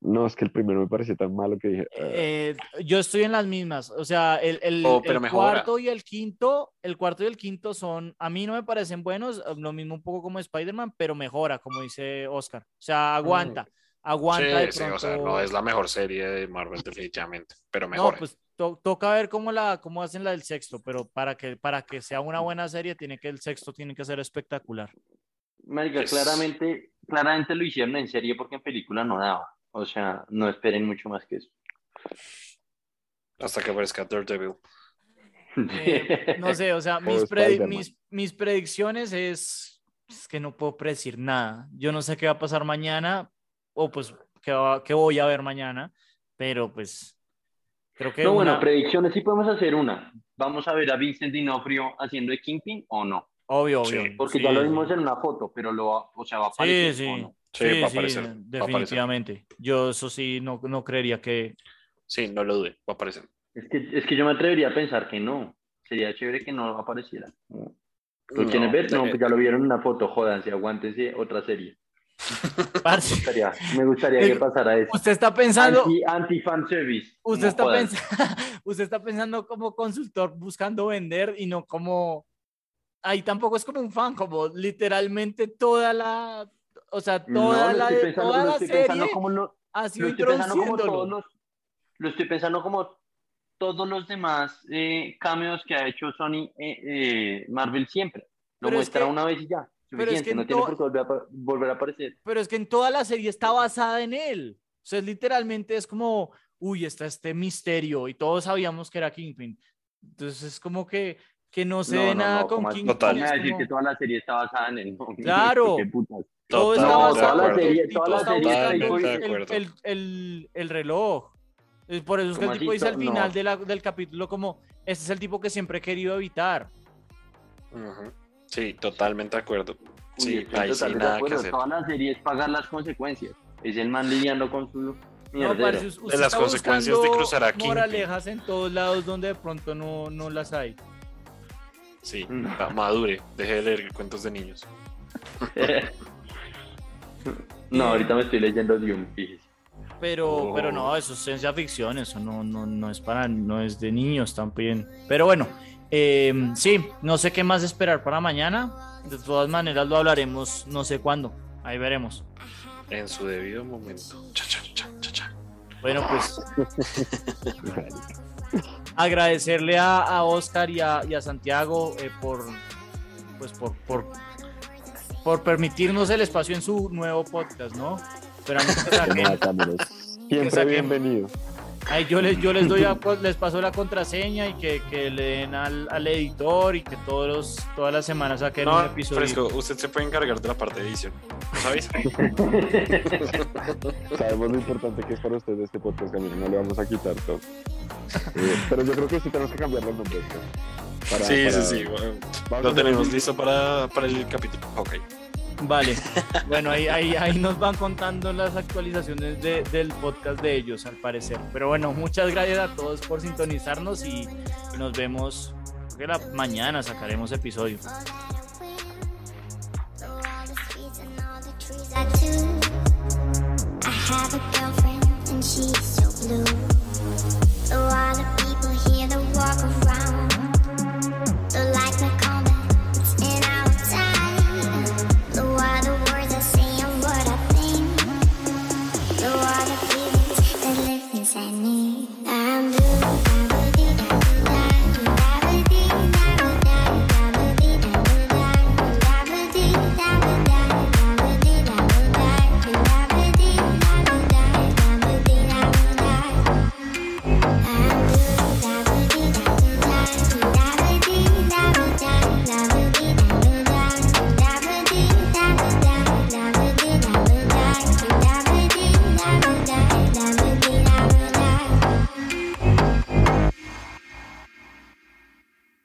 No, es que el primero me pareció tan malo que dije. "Ah". Eh, yo estoy en las mismas, o sea, el, el- Oh, pero el mejora. cuarto y el quinto, el cuarto y el quinto son, a mí no me parecen buenos, eh, lo mismo un poco como Spider-Man, pero mejora, como dice Oscar, o sea, aguanta, aguanta de Sí, sí, o sea, no es la mejor serie de Marvel definitivamente, pero No, mejor. pues to- toca ver cómo la, cómo hacen la del sexto, pero para que, para que sea una buena serie, tiene que el sexto tiene que ser espectacular. Marica, Es- claramente, claramente lo hicieron en serie porque en película no daba. O sea, no esperen mucho más que eso. Hasta que aparezca Daredevil. Eh, no sé, o sea, mis, predi- mis, mis predicciones es, es que no puedo predecir nada. Yo no sé qué va a pasar mañana o pues qué, va- qué voy a ver mañana, pero pues creo que No, bueno, predicciones sí podemos hacer una. ¿Vamos a ver a Vincent D'Onofrio haciendo de Kingpin o no? obvio, Sí, obvio. Porque sí, ya lo sí. vimos en una foto, pero lo va- o sea, va a Sí, aparecer sí. o no. Sí, Sí, va a sí, aparecer, va aparecer. definitivamente. Yo eso sí no, no creería que... Sí, no lo dude, va a aparecer. Es que, es que yo me atrevería a pensar que no. Sería chévere que no apareciera. ¿Lo quieren No, ver? No, pues ya lo vieron en una foto. Jódanse, aguántense otra serie. Parce, Me gustaría, me gustaría que pasara eso. usted está pensando... Anti, anti fan service. Usted No está, pensando, usted está pensando como consultor buscando vender y no como... Ahí tampoco es como un fan, como literalmente toda la... O sea, No, toda lo la, estoy pensando, toda la estoy serie como lo, ha sido lo estoy pensando como introduciéndolo. todos los, lo estoy pensando como todos los demás eh, cameos que ha hecho Sony, eh, eh, Marvel siempre. Lo Pero es muestra que- una vez y ya. pero es Suficiente, que no en tiene por qué volver a, volver a aparecer. Pero es que en toda la serie está basada en él. O sea, es literalmente es como, uy, está este misterio y todos sabíamos que era Kingpin. Entonces es como que, que no se No, dé no, nada no, con. Kingpin. Total. Me es va a decir como- que toda la serie está basada en él. No, Claro. Todo está Totalmente basado de en acuerdo. que el de reloj. Es Por eso es que el ¿Cómo tipo dice al No. final de la- del capítulo como, este es el tipo que siempre he querido evitar. Sí, totalmente de acuerdo. Uy, Sí, estoy ahí sí de nada que hacer. Toda la serie es pagar las consecuencias. Es el man lidiando con su No, parce, usted las está consecuencias de cruzar a Kingpin. moralejas en todos lados donde de pronto no, no las hay. Sí, No. ma- madure, deje de leer cuentos de niños. no, ahorita me estoy leyendo Dune, fíjese. Pero, Oh. pero no, eso es ciencia ficción, eso no, no, no es para, no es de niños también. Pero bueno, eh, sí, no sé qué más esperar para mañana. De todas maneras lo hablaremos no sé cuándo. Ahí veremos. En su debido momento. Cha, cha, cha, cha, cha. Bueno, pues agradecerle a, a Oscar y a, y a Santiago eh, por, pues por, por, por permitirnos el espacio en su nuevo podcast, ¿no? Esperamos que saquen. Siempre saquen- bienvenido. Ahí yo les, yo les doy a- pues, les paso la contraseña y que, que le den al, al editor y que todos los, todas las semanas saquen un No, episodio. fresco, usted se puede encargar de la parte de edición. ¿No sabéis? Sabemos lo importante que es para ustedes este podcast, Camilo, no le vamos a quitar todo. Eh, pero yo creo que sí tenemos que cambiar los nombres. ¿no? Para- sí, para- sí, sí. bueno, lo tenemos un- listo para, para el capítulo. Ok. Vale, bueno, ahí, ahí, ahí nos van contando las actualizaciones de- del podcast de ellos, al parecer. Pero bueno, muchas gracias a todos por sintonizarnos y nos vemos, creo que la mañana sacaremos episodio. Through